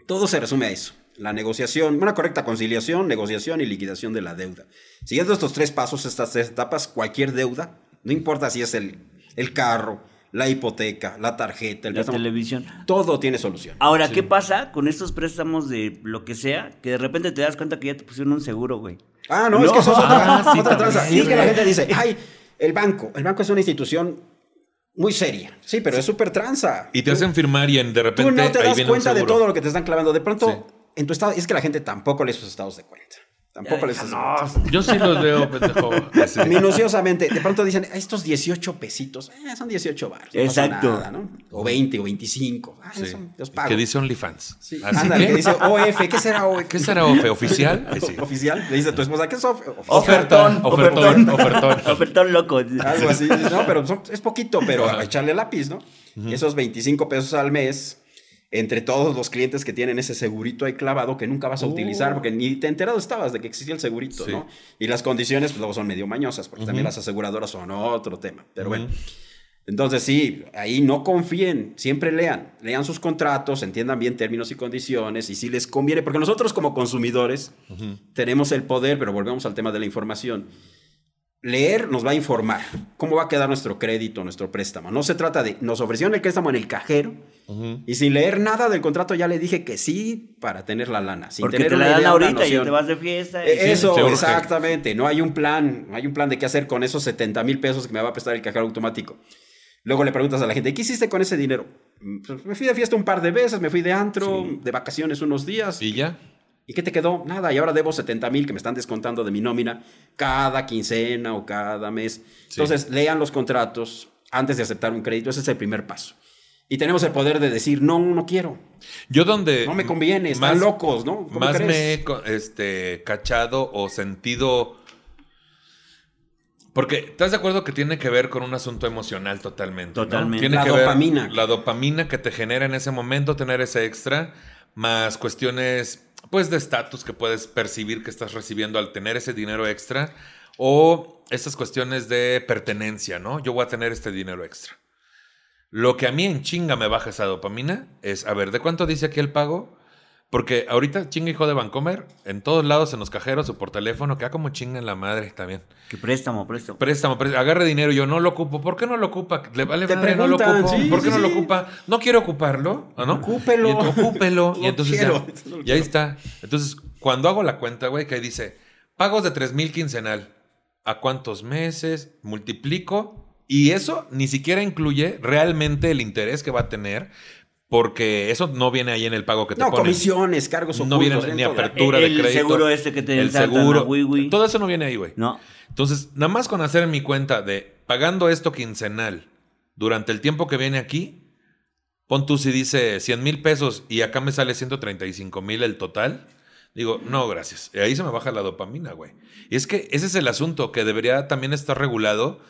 S3: Todo se resume a eso. la negociación, una correcta conciliación, negociación y liquidación de la deuda. Siguiendo estos tres pasos, estas tres etapas, cualquier deuda, no importa si es el, el carro, la hipoteca, la tarjeta, el
S4: La
S3: préstamo,
S4: televisión.
S3: todo tiene solución.
S4: Ahora, ¿qué pasa con estos préstamos de lo que sea? Que de repente te das cuenta que ya te pusieron un seguro, güey.
S3: Ah, no,
S4: No.
S3: es que eso es otra,
S1: Ah, sí,
S3: otra tranza. es que la gente dice, ay, el banco, el banco es una institución muy seria. Sí, pero es súper tranza.
S2: Y te hacen firmar y en, de repente
S3: Tú no te
S2: ahí
S3: das
S2: viene
S3: cuenta de todo lo que te están clavando. De pronto,
S2: Sí.
S3: en tu estado, es que la gente tampoco lee sus estados de cuenta. Tampoco les
S4: No,
S2: Yo sí los veo, pendejo.
S3: Minuciosamente, de pronto dicen, "Ah, estos 18 pesitos, eh, son 18 baros. no
S4: Exacto.
S3: nada, ¿no? O 20 o 25. Ah,
S2: Sí.
S3: eso, los pago.
S2: Que dice OnlyFans.
S3: Sí.
S2: Así
S3: Ándale,
S2: que,
S3: que dice OF, ¿qué será OF?
S2: ¿Qué será OFE? ¿Oficial? Ay, [laughs] sí.
S3: Oficial, le dice a tu esposa, ¿qué es OF? Oficial.
S2: Ofertón, ofertón, ofertón.
S4: Ofertón loco.
S3: Algo así. No, pero son- es poquito, pero a echarle lápiz, ¿no? Esos 25 pesos al mes, entre todos los clientes que tienen ese segurito ahí clavado que nunca vas a utilizar porque ni te enterado estabas de que existía el segurito,
S2: Uh. Sí.
S3: ¿no? Y las condiciones, pues luego son medio mañosas, porque también las aseguradoras son otro tema. Pero bueno. Entonces sí, ahí no confíen, siempre lean, lean sus contratos, entiendan bien términos y condiciones y si les conviene, porque nosotros como consumidores tenemos el poder, pero volvemos al tema de la información. Leer nos va a informar cómo va a quedar nuestro crédito, nuestro préstamo. No se trata de, nos ofrecieron el préstamo en el cajero y sin leer nada del contrato ya le dije que sí para tener la lana. Sin
S4: Porque
S3: tener
S4: te la dan ahorita y te vas de fiesta. y-
S3: Eh, Eso, exactamente. No hay un plan, no hay un plan de qué hacer con esos 70 mil pesos que me va a prestar el cajero automático. Luego le preguntas a la gente, ¿qué hiciste con ese dinero? "Mm, pues, me fui de fiesta un par de veces, me fui de antro, de vacaciones unos días.
S2: ¿Y ya?
S3: ¿Y qué te quedó? Nada, y ahora debo 70 mil que me están descontando de mi nómina cada quincena o cada mes. Entonces, lean los contratos antes de aceptar un crédito, ese es el primer paso. Y tenemos el poder de decir, no, no quiero,
S2: Yo donde...
S3: no me conviene, están locos, ¿no? ¿Cómo
S2: Más
S3: crees?
S2: me he este, cachado o sentido... Porque, ¿estás de acuerdo que tiene que ver con un asunto emocional totalmente? ¿no?
S4: Totalmente.
S2: Tiene
S3: La
S2: que ver
S3: dopamina.
S2: la dopamina que te genera en ese momento tener ese extra, más cuestiones, pues, de estatus que puedes percibir que estás recibiendo al tener ese dinero extra, o estas cuestiones de pertenencia, ¿no? Yo voy a tener este dinero extra. Lo que a mí en chinga me baja esa dopamina es, a ver, ¿de cuánto dice aquí el pago? Porque ahorita chinga hijo de Vancomer, en todos lados, en los cajeros o por teléfono, que como chinga en la madre también.
S4: Que préstamo, préstamo.
S2: Préstamo, préstamo, agarre dinero, yo no lo ocupo. ¿Por qué no lo ocupa? Le vale
S3: Te
S2: madre, no lo ocupo.
S3: sí,
S2: ¿Por qué
S3: sí,
S2: no lo ocupa? No quiero ocuparlo, ¿o ¿no?
S3: Ocúpelo.
S2: Y, ocúpelo. [laughs] Y entonces
S3: quiero,
S2: ya,
S3: no
S2: y ahí está. Entonces, cuando hago la cuenta, güey, que ahí dice, pagos de 3 mil quincenal. ¿A cuántos meses? Multiplico. Y eso ni siquiera incluye realmente el interés que va a tener, porque eso no viene ahí en el pago que te
S3: No,
S2: ponen.
S3: comisiones, cargos ocultos.
S2: No viene
S3: en
S2: ni apertura de
S4: El
S2: crédito.
S4: seguro este que te
S2: El seguro.
S4: a Wiwi.
S2: Todo eso no viene ahí, güey.
S4: No.
S2: Entonces, nada más con hacer mi cuenta de pagando esto quincenal durante el tiempo que viene aquí, pon tú si dice 100 mil pesos y acá me sale 135 mil el total, digo, no, gracias. Y ahí se me baja la dopamina, güey. Y es que ese es el asunto que debería también estar regulado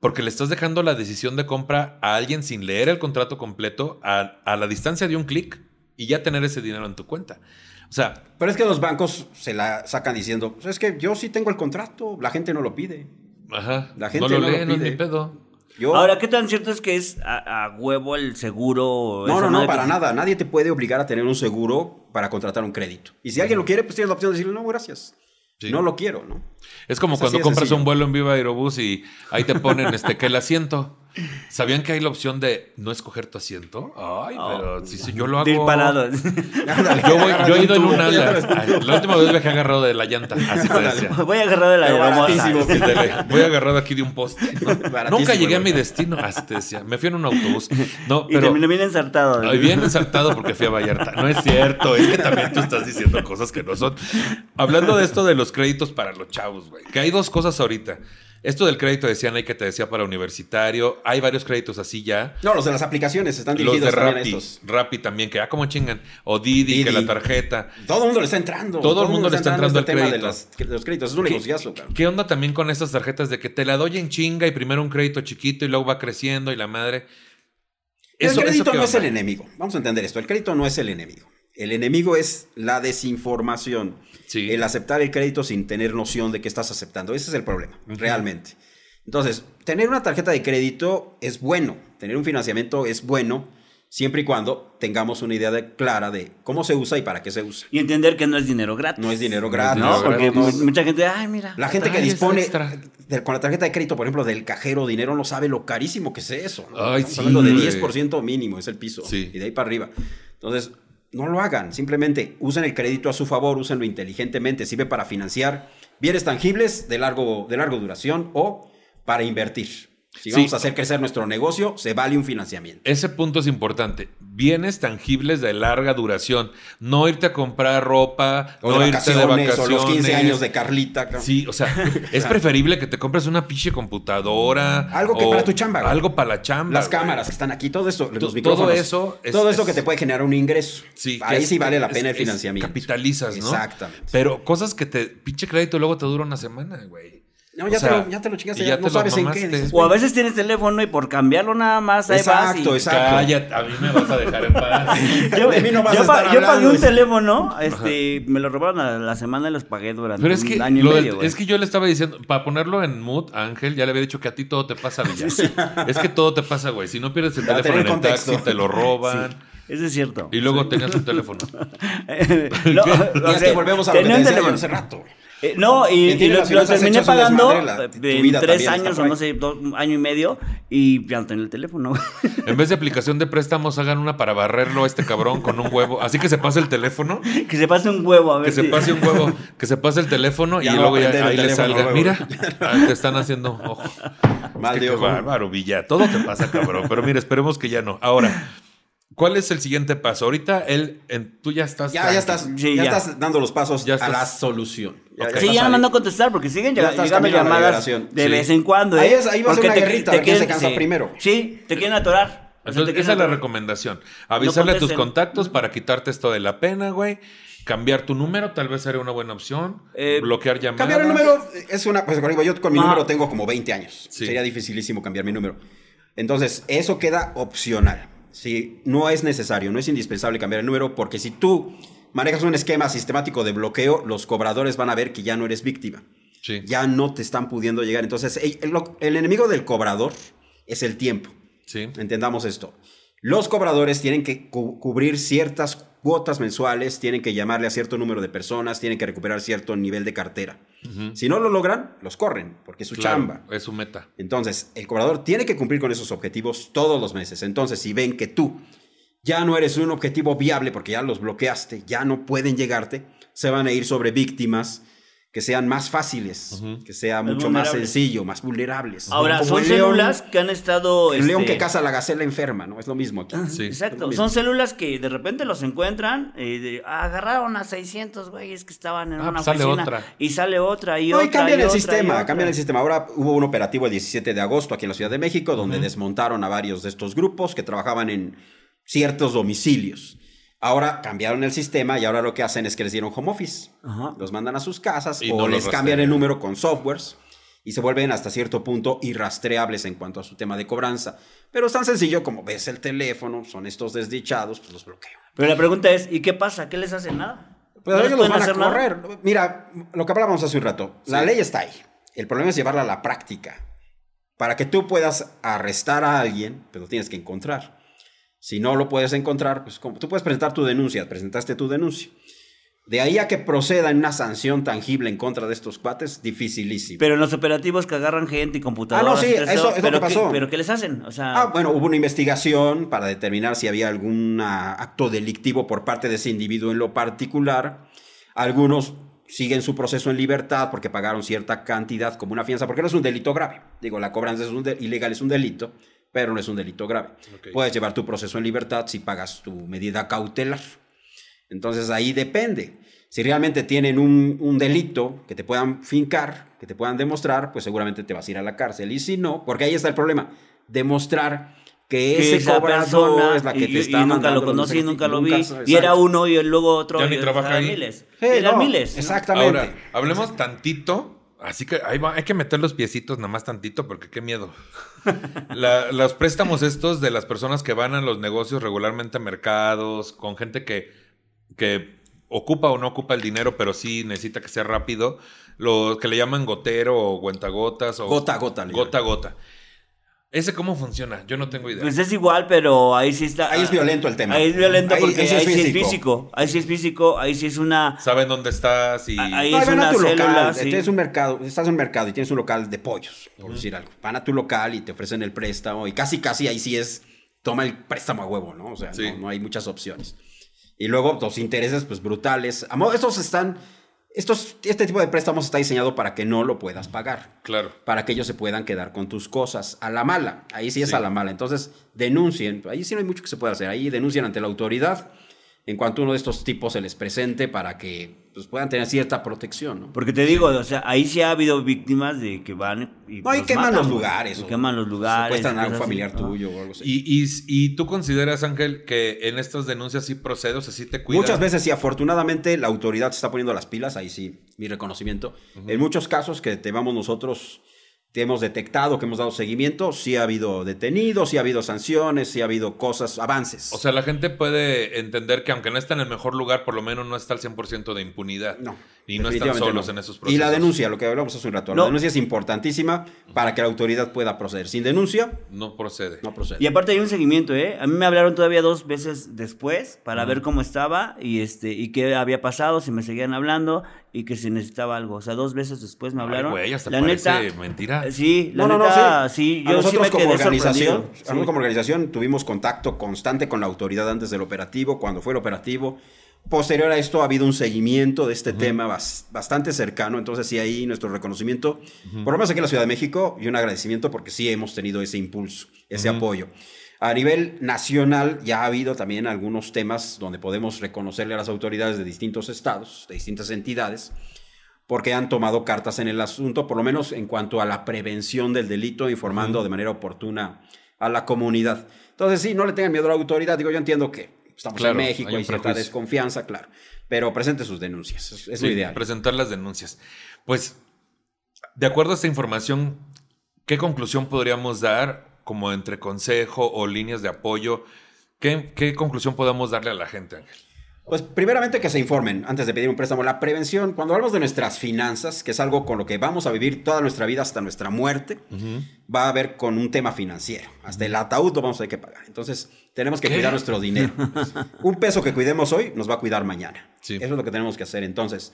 S2: porque le estás dejando la decisión de compra a alguien sin leer el contrato completo a, a la distancia de un clic y ya tener ese dinero en tu cuenta. O sea,
S3: Pero es que los bancos se la sacan diciendo, pues es que yo sí tengo el contrato, la gente no lo pide.
S2: ajá,
S3: La gente
S2: no lo
S3: no lo
S2: lee, no es
S3: pide.
S2: mi pedo.
S3: Yo,
S4: Ahora, ¿qué tan cierto es que es a, a huevo el seguro?
S3: no, no, no, para
S4: que-
S3: nada. Nadie te puede obligar a tener un seguro para contratar un crédito. Y si alguien lo quiere, pues tienes la opción de decirle, no, gracias.
S2: Sí.
S3: No lo quiero, ¿no?
S2: Es como
S3: Es
S2: cuando compras
S3: sencillo.
S2: un vuelo en Viva Aerobús y ahí te ponen este que el asiento. ¿Sabían que hay la opción de no escoger tu asiento? Ay,
S4: Oh.
S2: pero si, si yo lo
S4: De ir
S2: hago.
S4: parado. [laughs]
S2: Yo, voy- yo he ido en un ala. La última vez viajé agarrado de la llanta. Así te decía.
S4: Voy a agarrar de la
S2: de- Voy agarrado aquí de un poste. ¿no? Nunca llegué a mi destino. Así te decía. Me fui en un autobús. No,
S4: Y
S2: pero.
S4: terminé bien ensartado.
S2: Ay, bien ensartado porque fui a Vallarta. No es cierto, es que también tú estás diciendo cosas que no son. Hablando de esto de los créditos para los chavos, güey, que hay dos cosas ahorita. Esto del crédito decían ahí que te decía para universitario. Hay varios créditos así ya.
S3: No, los de las aplicaciones están
S2: Los de
S3: dirigidos también a estos.
S2: Rappi también, que ah, como chingan. O Didi,
S3: Didi.
S2: que la tarjeta.
S3: Todo el mundo le está entrando.
S2: Todo el mundo le está entrando
S3: este
S2: al
S3: tema
S2: crédito.
S3: De, las- de los créditos. Es un
S2: ¿Qué-
S3: negociazo, cabrón.
S2: ¿Qué onda también con estas tarjetas de que te la doy en chinga y primero un crédito chiquito y luego va creciendo y la madre?
S3: el crédito
S2: ¿qué
S3: no es el enemigo. Vamos a entender esto. El crédito no es el enemigo. El enemigo es la desinformación.
S2: Sí.
S3: El aceptar el crédito sin tener noción de que estás aceptando. Ese es el problema, realmente. Entonces, tener una tarjeta de crédito es bueno. Tener un financiamiento es bueno siempre y cuando tengamos una idea de- clara de cómo se usa y para qué se usa.
S4: Y entender que no es dinero gratis.
S3: No es dinero gratis.
S4: No, porque
S3: no-
S4: mu- mucha gente, ay, mira.
S3: La gente que dispone de- con la tarjeta de crédito, por ejemplo, del cajero dinero, no sabe lo carísimo que es eso. ¿no?
S2: Ay,
S3: Estamos
S2: sí,
S3: hablando de
S2: güey.
S3: 10% mínimo, es el piso.
S2: Sí.
S3: Y de ahí para arriba. Entonces, no lo hagan. Simplemente usen el crédito a su favor, úsenlo inteligentemente. Sirve para financiar bienes tangibles de largo, de largo duración o para invertir. Si
S2: Sí.
S3: vamos a hacer crecer nuestro negocio, se vale un financiamiento.
S2: Ese punto es importante. Bienes tangibles de larga duración. No irte a comprar ropa,
S3: O
S2: no
S3: de
S2: irte de
S3: vacaciones, o los 15 años de Carlita. cabrón.
S2: Sí, o sea, [laughs] es preferible que te compres una pinche computadora.
S3: Algo que para tu chamba, güey.
S2: Algo para la chamba.
S3: Las
S2: güey.
S3: cámaras que están aquí, todo eso, los
S2: todo eso es-
S3: todo eso
S2: es-
S3: que te puede generar un ingreso.
S2: Sí,
S3: Ahí sí vale la pena el financiamiento.
S2: Capitalizas, ¿no?
S3: Exactamente.
S2: Pero cosas que te. Pinche crédito luego te dura una semana, güey.
S3: No, ya,
S2: O sea,
S3: te, lo, ya te lo chingaste,
S2: y
S3: ya,
S2: ya
S3: no sabes en qué. dices,
S4: O a veces tienes teléfono y por cambiarlo nada más, ahí vas
S3: Exacto,
S4: y-
S3: exacto.
S2: Cállate, a mí me vas a dejar en paz. [laughs]
S4: Yo,
S3: De mí no vas
S4: yo
S3: a estar
S4: yo pagué un teléfono, este, me lo robaron a la semana y los pagué durante
S2: Pero es que,
S4: un año y
S2: del-
S4: medio,
S2: es que yo le estaba diciendo, para ponerlo en mood, Ángel, ya le había dicho que a ti todo te pasa, Villa. Es que todo te pasa, güey. Si no pierdes el teléfono en el taxi, te lo roban.
S4: Eso es cierto.
S2: Y luego tenías un teléfono. [laughs]
S4: No, o [laughs]
S3: es que volvemos a lo que
S4: tenía
S3: te hace rato. güey.
S4: Eh, no, y, y lo, terminé pagando
S3: desmadre, la- tu
S4: en tres años o no sé, dos- año y medio y ya no tenía el teléfono. [laughs]
S2: En vez de aplicación de préstamos, hagan una para barrerlo a este cabrón con un huevo. Así que se pase el teléfono.
S4: que se pase un huevo, a ver
S2: Que se pase un huevo, [laughs] que se pase el teléfono
S3: Ya
S2: y
S3: no
S2: luego ya ahí le salga. Mira, [laughs] te están haciendo ojo.
S3: Mal
S2: Qué
S3: de ojo.
S2: bárbaro, Villa. Todo te pasa, cabrón. Pero mira, esperemos que ya no. Ahora, ¿cuál es el siguiente paso? Ahorita él, en- tú ya estás.
S3: Ya, ya estás,
S4: Sí,
S3: ya,
S4: ya.
S3: estás dando los pasos
S2: Ya
S3: a
S2: estás-
S3: la solución.
S2: Ok.
S3: estás
S4: Sí, ya
S3: ahí.
S4: no contestar porque siguen
S3: Ya
S4: lleg- llegando llamadas de
S2: Sí.
S4: vez en cuando.
S3: Ahí
S4: ¿eh?
S3: es- ahí va a ser
S4: Porque
S3: una
S4: te-
S3: guerrita,
S4: te
S3: quién se
S4: quieren-
S3: cansa
S4: sí.
S3: primero.
S4: Sí, te quieren atorar. O sea, te
S2: Entonces,
S4: quieren
S2: esa es la recomendación. Avisarle a tus contactos para quitarte esto de la pena, güey. Cambiar tu número, tal vez sería una buena opción.
S4: Eh,
S2: bloquear llamadas.
S3: Cambiar el número es una. Pues yo con mi
S4: Ah.
S3: número tengo como 20 años.
S2: Sí.
S3: Sería dificilísimo cambiar mi número. Entonces, eso queda opcional. Si no es necesario, no es indispensable cambiar el número, porque si tú manejas un esquema sistemático de bloqueo, los cobradores van a ver que ya no eres víctima.
S2: Sí.
S3: Ya no te están pudiendo llegar. Entonces, el, el- el enemigo del cobrador es el tiempo.
S2: Sí.
S3: Entendamos esto. Los cobradores tienen que cu- cubrir ciertas cuotas mensuales, tienen que llamarle a cierto número de personas, tienen que recuperar cierto nivel de cartera. Si no lo logran, los corren, porque es su
S2: Claro,
S3: chamba.
S2: Es su meta.
S3: Entonces, el cobrador tiene que cumplir con esos objetivos todos los meses. Entonces, si ven que tú ya no eres un objetivo viable porque ya los bloqueaste, ya no pueden llegarte, se van a ir sobre víctimas que sean más fáciles, que sea mucho más
S4: vulnerables.
S3: sencillo, más vulnerables.
S4: Ahora,
S3: Como
S4: son
S3: león-
S4: células que han estado.
S3: El león
S4: este,
S3: que caza a la gacela enferma, ¿no? Es lo mismo aquí.
S2: Sí.
S4: Exacto, son células que de repente los encuentran, y de- ah, agarraron a 600 güeyes que estaban en
S2: Ah,
S4: una
S2: pues sale
S4: oficina
S2: otra.
S4: y sale otra y
S3: No,
S4: otra
S3: y cambian
S4: y
S3: el
S4: otra,
S3: sistema, cambian el sistema. Ahora hubo un operativo el 17 de agosto aquí en la Ciudad de México, donde desmontaron a varios de estos grupos que trabajaban en ciertos domicilios. Ahora cambiaron el sistema y ahora lo que hacen es que les dieron home office.
S4: Ajá.
S3: Los mandan a sus casas
S2: Y
S3: o
S2: no
S3: les cambian
S2: rastrean.
S3: el número con softwares y se vuelven hasta cierto punto irrastreables en cuanto a su tema de cobranza. Pero es tan sencillo como ves el teléfono, son estos desdichados, pues los bloqueo.
S4: Pero la pregunta es, ¿y qué pasa? ¿Qué les hacen nada?
S3: Pues
S4: ¿No
S3: ellos los
S4: pueden
S3: van a
S4: nada?
S3: correr. Mira, lo que hablábamos hace un rato, la ley está ahí. El problema es llevarla a la práctica. Para que tú puedas arrestar a alguien, pues lo tienes que encontrar. Si no lo puedes encontrar, pues como tú puedes presentar tu denuncia, presentaste tu denuncia. De ahí a que proceda en una sanción tangible en contra de estos cuates, dificilísimo.
S4: Pero en los operativos que agarran gente y computadoras.
S3: Ah, no, sí,
S4: todo
S3: eso es lo que pasó.
S4: ¿Pero qué les hacen? O sea,
S3: Ah, bueno, hubo una investigación para determinar si había algún acto delictivo por parte de ese individuo en lo particular. Algunos siguen su proceso en libertad porque pagaron cierta cantidad como una fianza, porque no es un delito grave. Digo, la cobranza es un ilegal, es un delito, pero no es un delito grave.
S2: Ok.
S3: Puedes llevar tu proceso en libertad si pagas tu medida cautelar. Entonces ahí depende. Si realmente tienen un, un delito que te puedan fincar, que te puedan demostrar, pues seguramente te vas a ir a la cárcel. Y si no, porque ahí está el problema, demostrar que
S4: que
S3: ese
S4: esa
S3: cobrador
S4: persona
S3: es la que
S4: y,
S3: te
S4: y
S3: está
S4: nunca
S3: mandando
S4: lo conocí, nunca lo vi.
S3: nunca-
S4: y era uno y luego otro.
S2: Ya
S4: y
S2: ni trabaja
S4: eran
S2: ahí.
S4: miles.
S3: Sí,
S4: eran
S3: no,
S4: miles. ¿no?
S3: Exactamente.
S2: Ahora, hablemos tantito. Así que ahí va, hay que meter los piecitos nada más tantito porque qué miedo. La- los préstamos estos de las personas que van a los negocios regularmente a mercados, con gente que, que ocupa o no ocupa el dinero, pero sí necesita que sea rápido, lo que le llaman gotero o cuentagotas o
S3: Gota a gota,
S2: Gota a gota. ¿Ese cómo funciona? Yo no tengo idea.
S4: Pues es igual, pero ahí sí está.
S3: Ahí es violento el tema.
S4: Ahí es violento
S3: Ahí-
S4: porque
S3: ahí
S4: ahí
S3: sí
S4: sí
S3: es físico.
S4: Ahí sí es físico, ahí sí es una.
S2: Saben dónde estás y...
S4: Ahí
S3: No,
S4: es
S3: van a tu
S4: célula,
S3: local,
S4: sí.
S3: tienes un mercado, estás en un mercado y tienes un local de pollos, por decir algo. Van a tu local y te ofrecen el préstamo y casi casi ahí sí es, toma el préstamo a huevo, ¿no? O sea,
S2: Sí.
S3: no, no hay muchas opciones. Y luego los intereses pues brutales. Estos están, estos, este tipo de préstamos está diseñado para que no lo puedas pagar.
S2: Claro.
S3: Para que ellos se puedan quedar con tus cosas a la mala. Ahí sí es
S2: Sí.
S3: a la mala. Entonces, denuncien. Ahí sí no hay mucho que se pueda hacer. Ahí denuncian ante la autoridad en cuanto uno de estos tipos se les presente para que pues, puedan tener cierta protección, ¿no?
S4: Porque te digo, o sea, ahí sí ha habido víctimas de que van y.
S3: No, y
S4: los
S3: queman
S4: matan,
S3: los lugares.
S4: Y
S3: o
S4: queman los lugares.
S3: Secuestran a un
S4: así,
S3: familiar
S4: ¿no?
S3: tuyo o algo así.
S2: ¿Y, y, y tú consideras, Ángel, que en estas denuncias sí procede, o sea, sí te cuidan?
S3: Muchas veces sí, afortunadamente la autoridad se está poniendo las pilas, ahí sí, mi reconocimiento. En muchos casos que llevamos nosotros, que hemos detectado, que hemos dado seguimiento, sí ha habido detenidos, sí ha habido sanciones, sí ha habido cosas, avances.
S2: O sea, la gente puede entender que aunque no está en el mejor lugar, por lo menos no está al 100% de impunidad.
S3: no.
S2: Y no están solos
S3: no.
S2: en esos
S3: Y
S2: procesos.
S3: la denuncia, lo que hablamos hace un rato,
S4: No.
S3: la denuncia es importantísima para que la autoridad pueda proceder. Sin denuncia,
S2: No procede.
S3: no procede.
S4: Y aparte hay un seguimiento, ¿eh? A mí me hablaron todavía dos veces después para ver cómo estaba y este y qué había pasado, si me seguían hablando y que si necesitaba algo. O sea, dos veces después me
S2: Ay,
S4: hablaron.
S2: güey, hasta
S4: la neta,
S2: mentira.
S4: Sí, la
S3: No, no, no,
S4: neta,
S3: sí.
S4: sí.
S3: A
S4: yo sí
S3: nosotros
S4: me
S3: como
S4: quedé
S3: organización, nosotros como organización tuvimos contacto constante con la autoridad antes del operativo, cuando fue el operativo. Posterior a esto ha habido un seguimiento de este tema bas- bastante cercano, entonces sí ahí nuestro reconocimiento, por lo menos aquí en la Ciudad de México, y un agradecimiento porque sí hemos tenido ese impulso, ese apoyo. A nivel nacional ya ha habido también algunos temas donde podemos reconocerle a las autoridades de distintos estados, de distintas entidades, porque han tomado cartas en el asunto, por lo menos en cuanto a la prevención del delito, informando de manera oportuna a la comunidad. Entonces, sí, no le tengan miedo a la autoridad. Digo, yo entiendo que estamos
S2: Claro,
S3: en México,
S2: hay
S3: cierta desconfianza, claro. Pero presente sus denuncias, es, es lo ideal.
S2: Presentar las denuncias. Pues, de acuerdo a esta información, ¿qué conclusión podríamos dar como entre consejo o líneas de apoyo? ¿Qué, qué conclusión podemos darle a la gente, Ángel?
S3: Pues primeramente que se informen antes de pedir un préstamo. La prevención, cuando hablamos de nuestras finanzas, que es algo con lo que vamos a vivir toda nuestra vida hasta nuestra muerte, va a haber con un tema financiero. Hasta el ataúd lo vamos a tener que pagar. Entonces, tenemos que
S2: ¿Qué?
S3: cuidar nuestro dinero. [laughs] un peso que cuidemos hoy nos va a cuidar mañana.
S2: Sí.
S3: Eso es lo que tenemos que hacer. Entonces,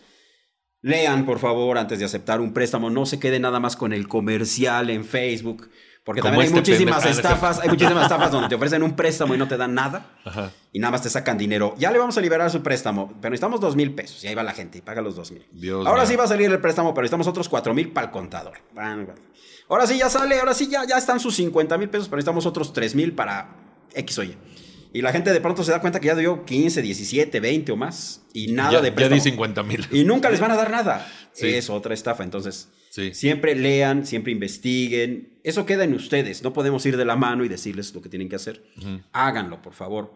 S3: lean, por favor, antes de aceptar un préstamo. No se queden nada más con el comercial en Facebook. Porque
S2: Como
S3: también hay
S2: este
S3: muchísimas
S2: pendejo.
S3: Estafas, hay muchísimas estafas donde te ofrecen un préstamo y no te dan nada
S2: Ajá.
S3: y nada más te sacan dinero. Ya le vamos a liberar su préstamo, pero necesitamos dos mil pesos. Y ahí va la gente y paga los dos mil.
S2: Dios
S3: Ahora
S2: mío.
S3: sí va a salir el préstamo, pero necesitamos otros cuatro mil para el contador. Ahora sí ya sale, ahora sí ya, ya están sus 50 mil pesos, pero necesitamos otros tres mil para X o Y. Y la gente de pronto se da cuenta que ya dio 15, 17, 20 o más y nada
S2: ya,
S3: de
S2: ya
S3: préstamo.
S2: di 50 mil.
S3: Y nunca les van a dar nada.
S2: Sí.
S3: Es otra estafa. Entonces,
S2: Sí.
S3: siempre lean, siempre investiguen. Eso queda en ustedes. No podemos ir de la mano y decirles lo que tienen que hacer. Háganlo, por favor.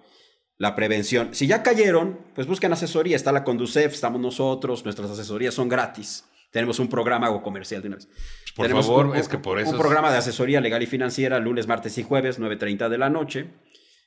S3: La prevención. Si ya cayeron, pues busquen asesoría. Está la Conducef, estamos nosotros. Nuestras asesorías son gratis. Tenemos un programa o comercial de una vez.
S2: Por
S3: Tenemos
S2: favor,
S3: un-
S2: es que por eso
S3: Un programa de asesoría legal y financiera lunes, martes y jueves, 9.30 de la noche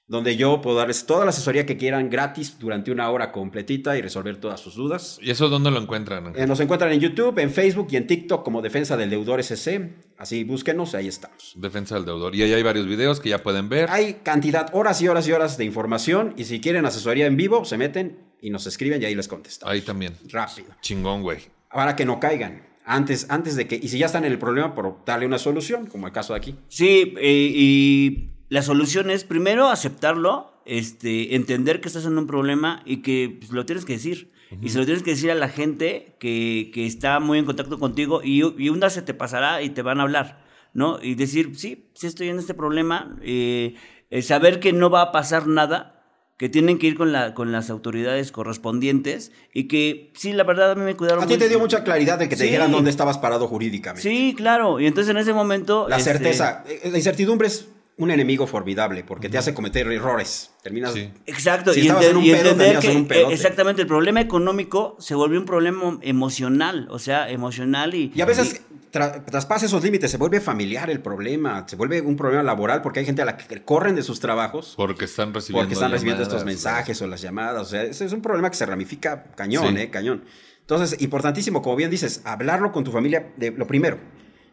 S3: donde yo puedo darles toda la asesoría que quieran gratis durante una hora completita y resolver todas sus dudas.
S2: ¿Y eso dónde lo encuentran?
S3: Eh, nos encuentran en YouTube, en Facebook y en TikTok como Defensa del Deudor SC. Así búsquenos, ahí estamos.
S2: Defensa del deudor. Y ahí hay varios videos que ya pueden ver.
S3: Hay cantidad, horas y horas y horas de información y si quieren asesoría en vivo, se meten y nos escriben y ahí les contestamos.
S2: Ahí también.
S3: Rápido.
S2: Chingón, güey.
S3: Para que no caigan. Antes, antes de que, y si ya están en el problema, por darle una solución, como el caso de aquí.
S4: Sí, eh, y la solución es primero aceptarlo, este, entender que estás en un problema y que pues, lo tienes que decir. Y se lo tienes que decir a la gente que, que está muy en contacto contigo y, y un día se te pasará y te van a hablar, ¿no? Y decir, sí, sí estoy en este problema, eh, eh, saber que no va a pasar nada, que tienen que ir con, la, con las autoridades correspondientes y que, sí, la verdad a mí me cuidaron
S3: A ti te dio mucha claridad de que te
S4: Sí.
S3: dijeran dónde estabas parado jurídicamente.
S4: Sí, claro. Y entonces en ese momento...
S3: La
S4: este,
S3: certeza, eh, la incertidumbre es un enemigo formidable porque te hace cometer errores. Terminas.
S2: Sí.
S4: Exacto,
S3: Si
S4: y,
S3: estabas
S4: ente-
S3: en un
S4: y
S3: pedo, terminas
S4: que
S3: en un pedote.
S4: exactamente el problema económico se volvió un problema emocional, o sea, emocional y
S3: Y a veces tra- traspasa esos límites, se vuelve familiar el problema, se vuelve un problema laboral porque hay gente a la que corren de sus trabajos
S2: Porque están recibiendo.
S3: porque están recibiendo estos
S2: llamadas,
S3: mensajes o las llamadas. O sea, ese es un problema que se ramifica cañón,
S2: Sí.
S3: ¿eh? Cañón. Entonces, importantísimo, como bien dices, hablarlo con tu familia de lo primero.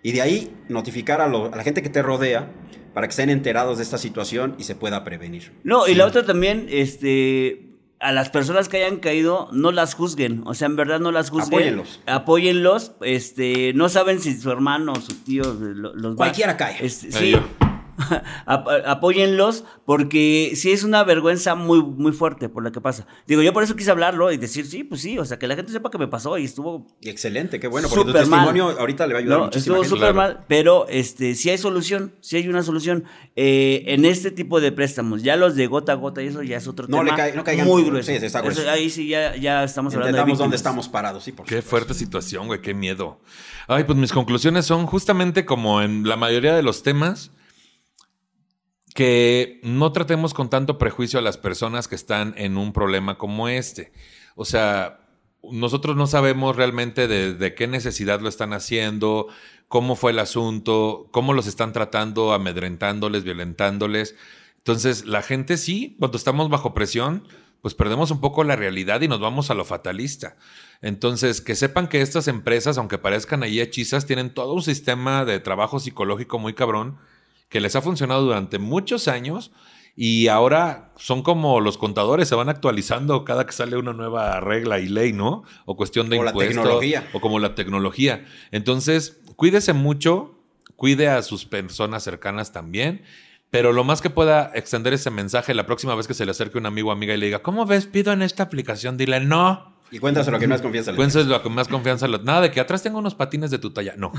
S3: Y de ahí notificar a, lo- a la gente que te rodea para que estén enterados de esta situación y se pueda prevenir.
S4: No, y la otra también, este, a las personas que hayan caído, no las juzguen. O sea, en verdad no las juzguen.
S3: Apóyenlos.
S4: Apóyenlos. Este, no saben si su hermano o su tío lo- los va-
S3: Cualquiera cae.
S4: Este, sí. [laughs] Ap- apóyenlos porque sí es una vergüenza muy, muy fuerte por la que pasa. Digo, yo por eso quise hablarlo y decir, sí, pues sí, o sea, que la gente sepa que me pasó y estuvo
S3: Excelente, qué bueno, porque tu
S4: Súper mal.
S3: testimonio ahorita le va a ayudar
S4: no, estuvo
S3: gente.
S4: súper
S2: Claro.
S4: mal, pero este, sí hay solución, sí hay una solución. Eh, en este tipo de préstamos, ya los de gota a gota y eso ya es otro
S3: No
S4: tema
S3: le cae- no caigan-
S4: muy grueso.
S3: sí,
S4: Eso- ahí sí ya, ya estamos hablando de
S3: Entendamos dónde estamos parados, sí, por
S2: Qué
S3: supuesto.
S2: fuerte situación, güey, qué miedo. Ay, pues mis conclusiones son justamente como en la mayoría de los temas, que no tratemos con tanto prejuicio a las personas que están en un problema como este. O sea, nosotros no sabemos realmente de, qué necesidad lo están haciendo, cómo fue el asunto, cómo los están tratando, amedrentándoles, violentándoles. Entonces, la gente sí, cuando estamos bajo presión, pues perdemos un poco la realidad y nos vamos a lo fatalista. Entonces, que sepan que estas empresas, aunque parezcan ahí hechizas, tienen todo un sistema de trabajo psicológico muy cabrón que les ha funcionado durante muchos años y ahora son como los contadores, se van actualizando cada que sale una nueva regla y ley, ¿no? O cuestión de
S3: O la
S2: impuestos.
S3: tecnología.
S2: O como la tecnología. Entonces, cuídese mucho, cuide a sus personas cercanas también. Pero lo más que pueda extender ese mensaje la próxima vez que se le acerque un amigo o amiga y le diga, ¿cómo ves? Pido en esta aplicación. Dile, no.
S3: Y cuéntaselo lo que más confianza le
S2: Cuéntanos lo que más confianza. le- Nada de que atrás tengo unos patines de tu talla. No.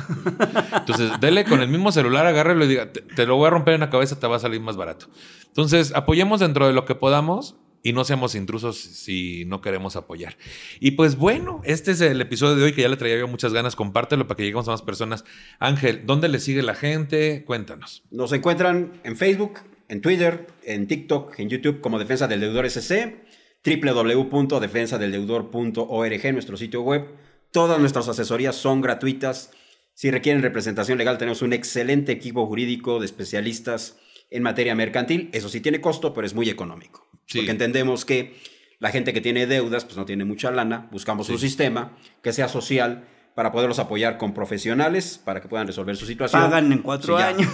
S2: Entonces, dele con el mismo celular, agárrelo y diga, te, te lo voy a romper en la cabeza, te va a salir más barato. Entonces, apoyemos dentro de lo que podamos y no seamos intrusos si no queremos apoyar. Y pues bueno, este es el episodio de hoy que ya le traía yo muchas ganas. Compártelo para que lleguemos a más personas. Ángel, ¿dónde le sigue la gente? Cuéntanos.
S3: Nos encuentran en Facebook, en Twitter, en TikTok, en YouTube como Defensa del Deudor SC, www.defensadeldeudor.org, nuestro sitio web. Todas nuestras asesorías son gratuitas. Si requieren representación legal, tenemos un excelente equipo jurídico de especialistas en materia mercantil. Eso sí tiene costo, pero es muy económico.
S2: Sí.
S3: Porque entendemos que la gente que tiene deudas, pues no tiene mucha lana. Buscamos un sistema que sea social para poderlos apoyar con profesionales para que puedan resolver su situación.
S4: Pagan en cuatro
S3: Sí, ya.
S4: años.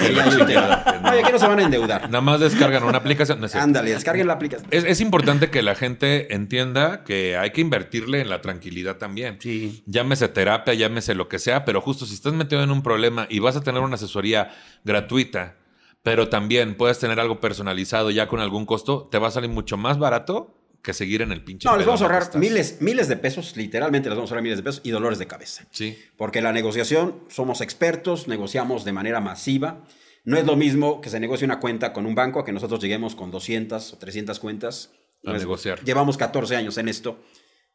S3: Oye, [laughs] que no se van a endeudar.
S2: Nada más descargan una aplicación. No es cierto.
S3: Ándale, descarguen la aplicación.
S2: Es, es importante que la gente entienda que hay que invertirle en la tranquilidad también.
S4: Sí.
S2: Llámese terapia, llámese lo que sea, pero justo si estás metido en un problema y vas a tener una asesoría gratuita, pero también puedes tener algo personalizado ya con algún costo, te va a salir mucho más barato que seguir en el pinche.
S3: No, les vamos a ahorrar miles, miles de pesos, literalmente les vamos a ahorrar miles de pesos y dolores de cabeza.
S2: Sí.
S3: Porque la negociación, somos expertos, negociamos de manera masiva. No es lo mismo que se negocie una cuenta con un banco a que nosotros lleguemos con 200 o 300 cuentas.
S2: A
S3: No es-
S2: negociar.
S3: Llevamos 14 años en esto.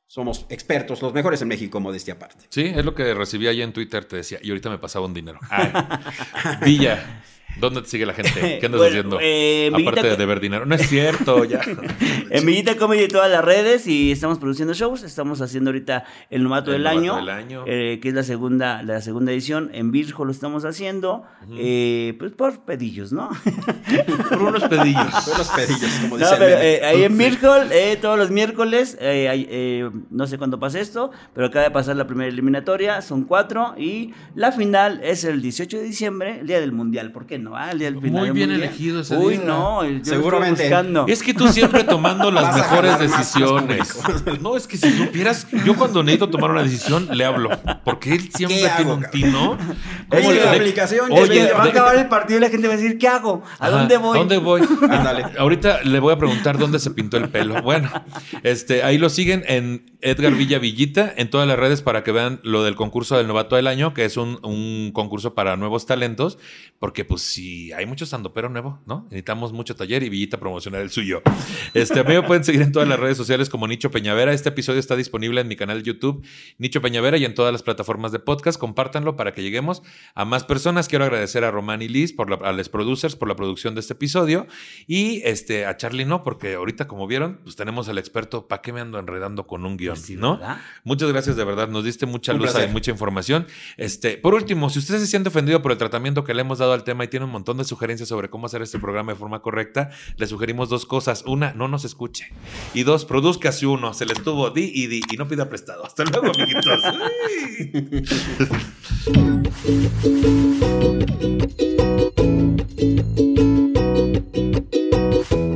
S3: Somos expertos, los mejores en México, modestia aparte.
S2: Sí, es lo que recibí allá en Twitter, te decía, y ahorita me pasaba un dinero. [laughs] Ay. Villa, ¿dónde te sigue la gente? [laughs] ¿Qué andas
S4: Bueno,
S2: haciendo?
S4: eh,
S2: Aparte de deber dinero. No es cierto, ya. [laughs]
S4: En Villita Comedy en todas las redes y estamos produciendo shows. Estamos haciendo ahorita el novato,
S2: El
S4: del, año,
S2: del año.
S4: eh, que es la segunda, la segunda edición. En Virgo lo estamos haciendo, eh, pues por pedillos, ¿no? [laughs]
S2: Por unos pedillos.
S3: Son los pedillos, como
S4: No,
S3: dice el
S4: pero
S3: meme.
S4: eh, ahí en Virgo, eh, todos los miércoles, eh, eh, no sé cuándo pasa esto, pero acaba de pasar la primera eliminatoria, son cuatro, y la final es el 18 de diciembre, el día del mundial. ¿Por qué no? Ah, final
S2: Muy bien elegido ese
S4: Uy,
S2: día.
S4: no, yo
S3: Seguramente.
S4: buscando.
S2: Es que tú siempre tomando las [laughs] mejores decisiones. No, es que si supieras, yo cuando necesito tomar una decisión, le hablo. Porque él siempre
S3: ¿Qué
S2: tiene
S3: hago,
S2: un tino.
S3: Oye,
S2: ¿Cómo
S3: la
S2: le-
S3: aplicación,
S2: Oye,
S4: va a acabar el partido y la gente va a decir, ¿qué hago? ¿A
S2: Ajá,
S4: dónde voy?
S2: ¿A dónde voy?
S3: Ándale.
S2: Ahorita le voy a preguntar dónde se pintó el pelo. Bueno, este, ahí lo siguen en Edgar Villa Villita en todas las redes para que vean lo del concurso del novato del año, que es un, concurso para nuevos talentos, porque pues si hay mucho pero nuevo, ¿no? Necesitamos mucho taller y Villita promocionar el suyo. Este, a mí me pueden seguir en todas las redes sociales como Nicho Peñavera. Este episodio está disponible en mi canal de YouTube, Nicho Peñavera, y en todas las plataformas de podcast. Compártanlo para que lleguemos a más personas. Quiero agradecer a Román y Liz, por la- a los producers, por la producción de este episodio. Y este, a Charlie no, porque ahorita, como vieron, pues tenemos al experto. ¿Para qué me ando enredando con un
S4: guion?
S2: Muchas gracias, de verdad. Nos diste mucha luz y mucha información. Este, por último, si usted se siente ofendido por el tratamiento que le hemos dado al tema y tiene un montón de sugerencias sobre cómo hacer este programa de forma correcta, le sugerimos dos cosas. Una, no nos escuche. Y dos, produzca si uno. Se le estuvo di y di y no pida prestado. Hasta luego, amiguitos. [laughs]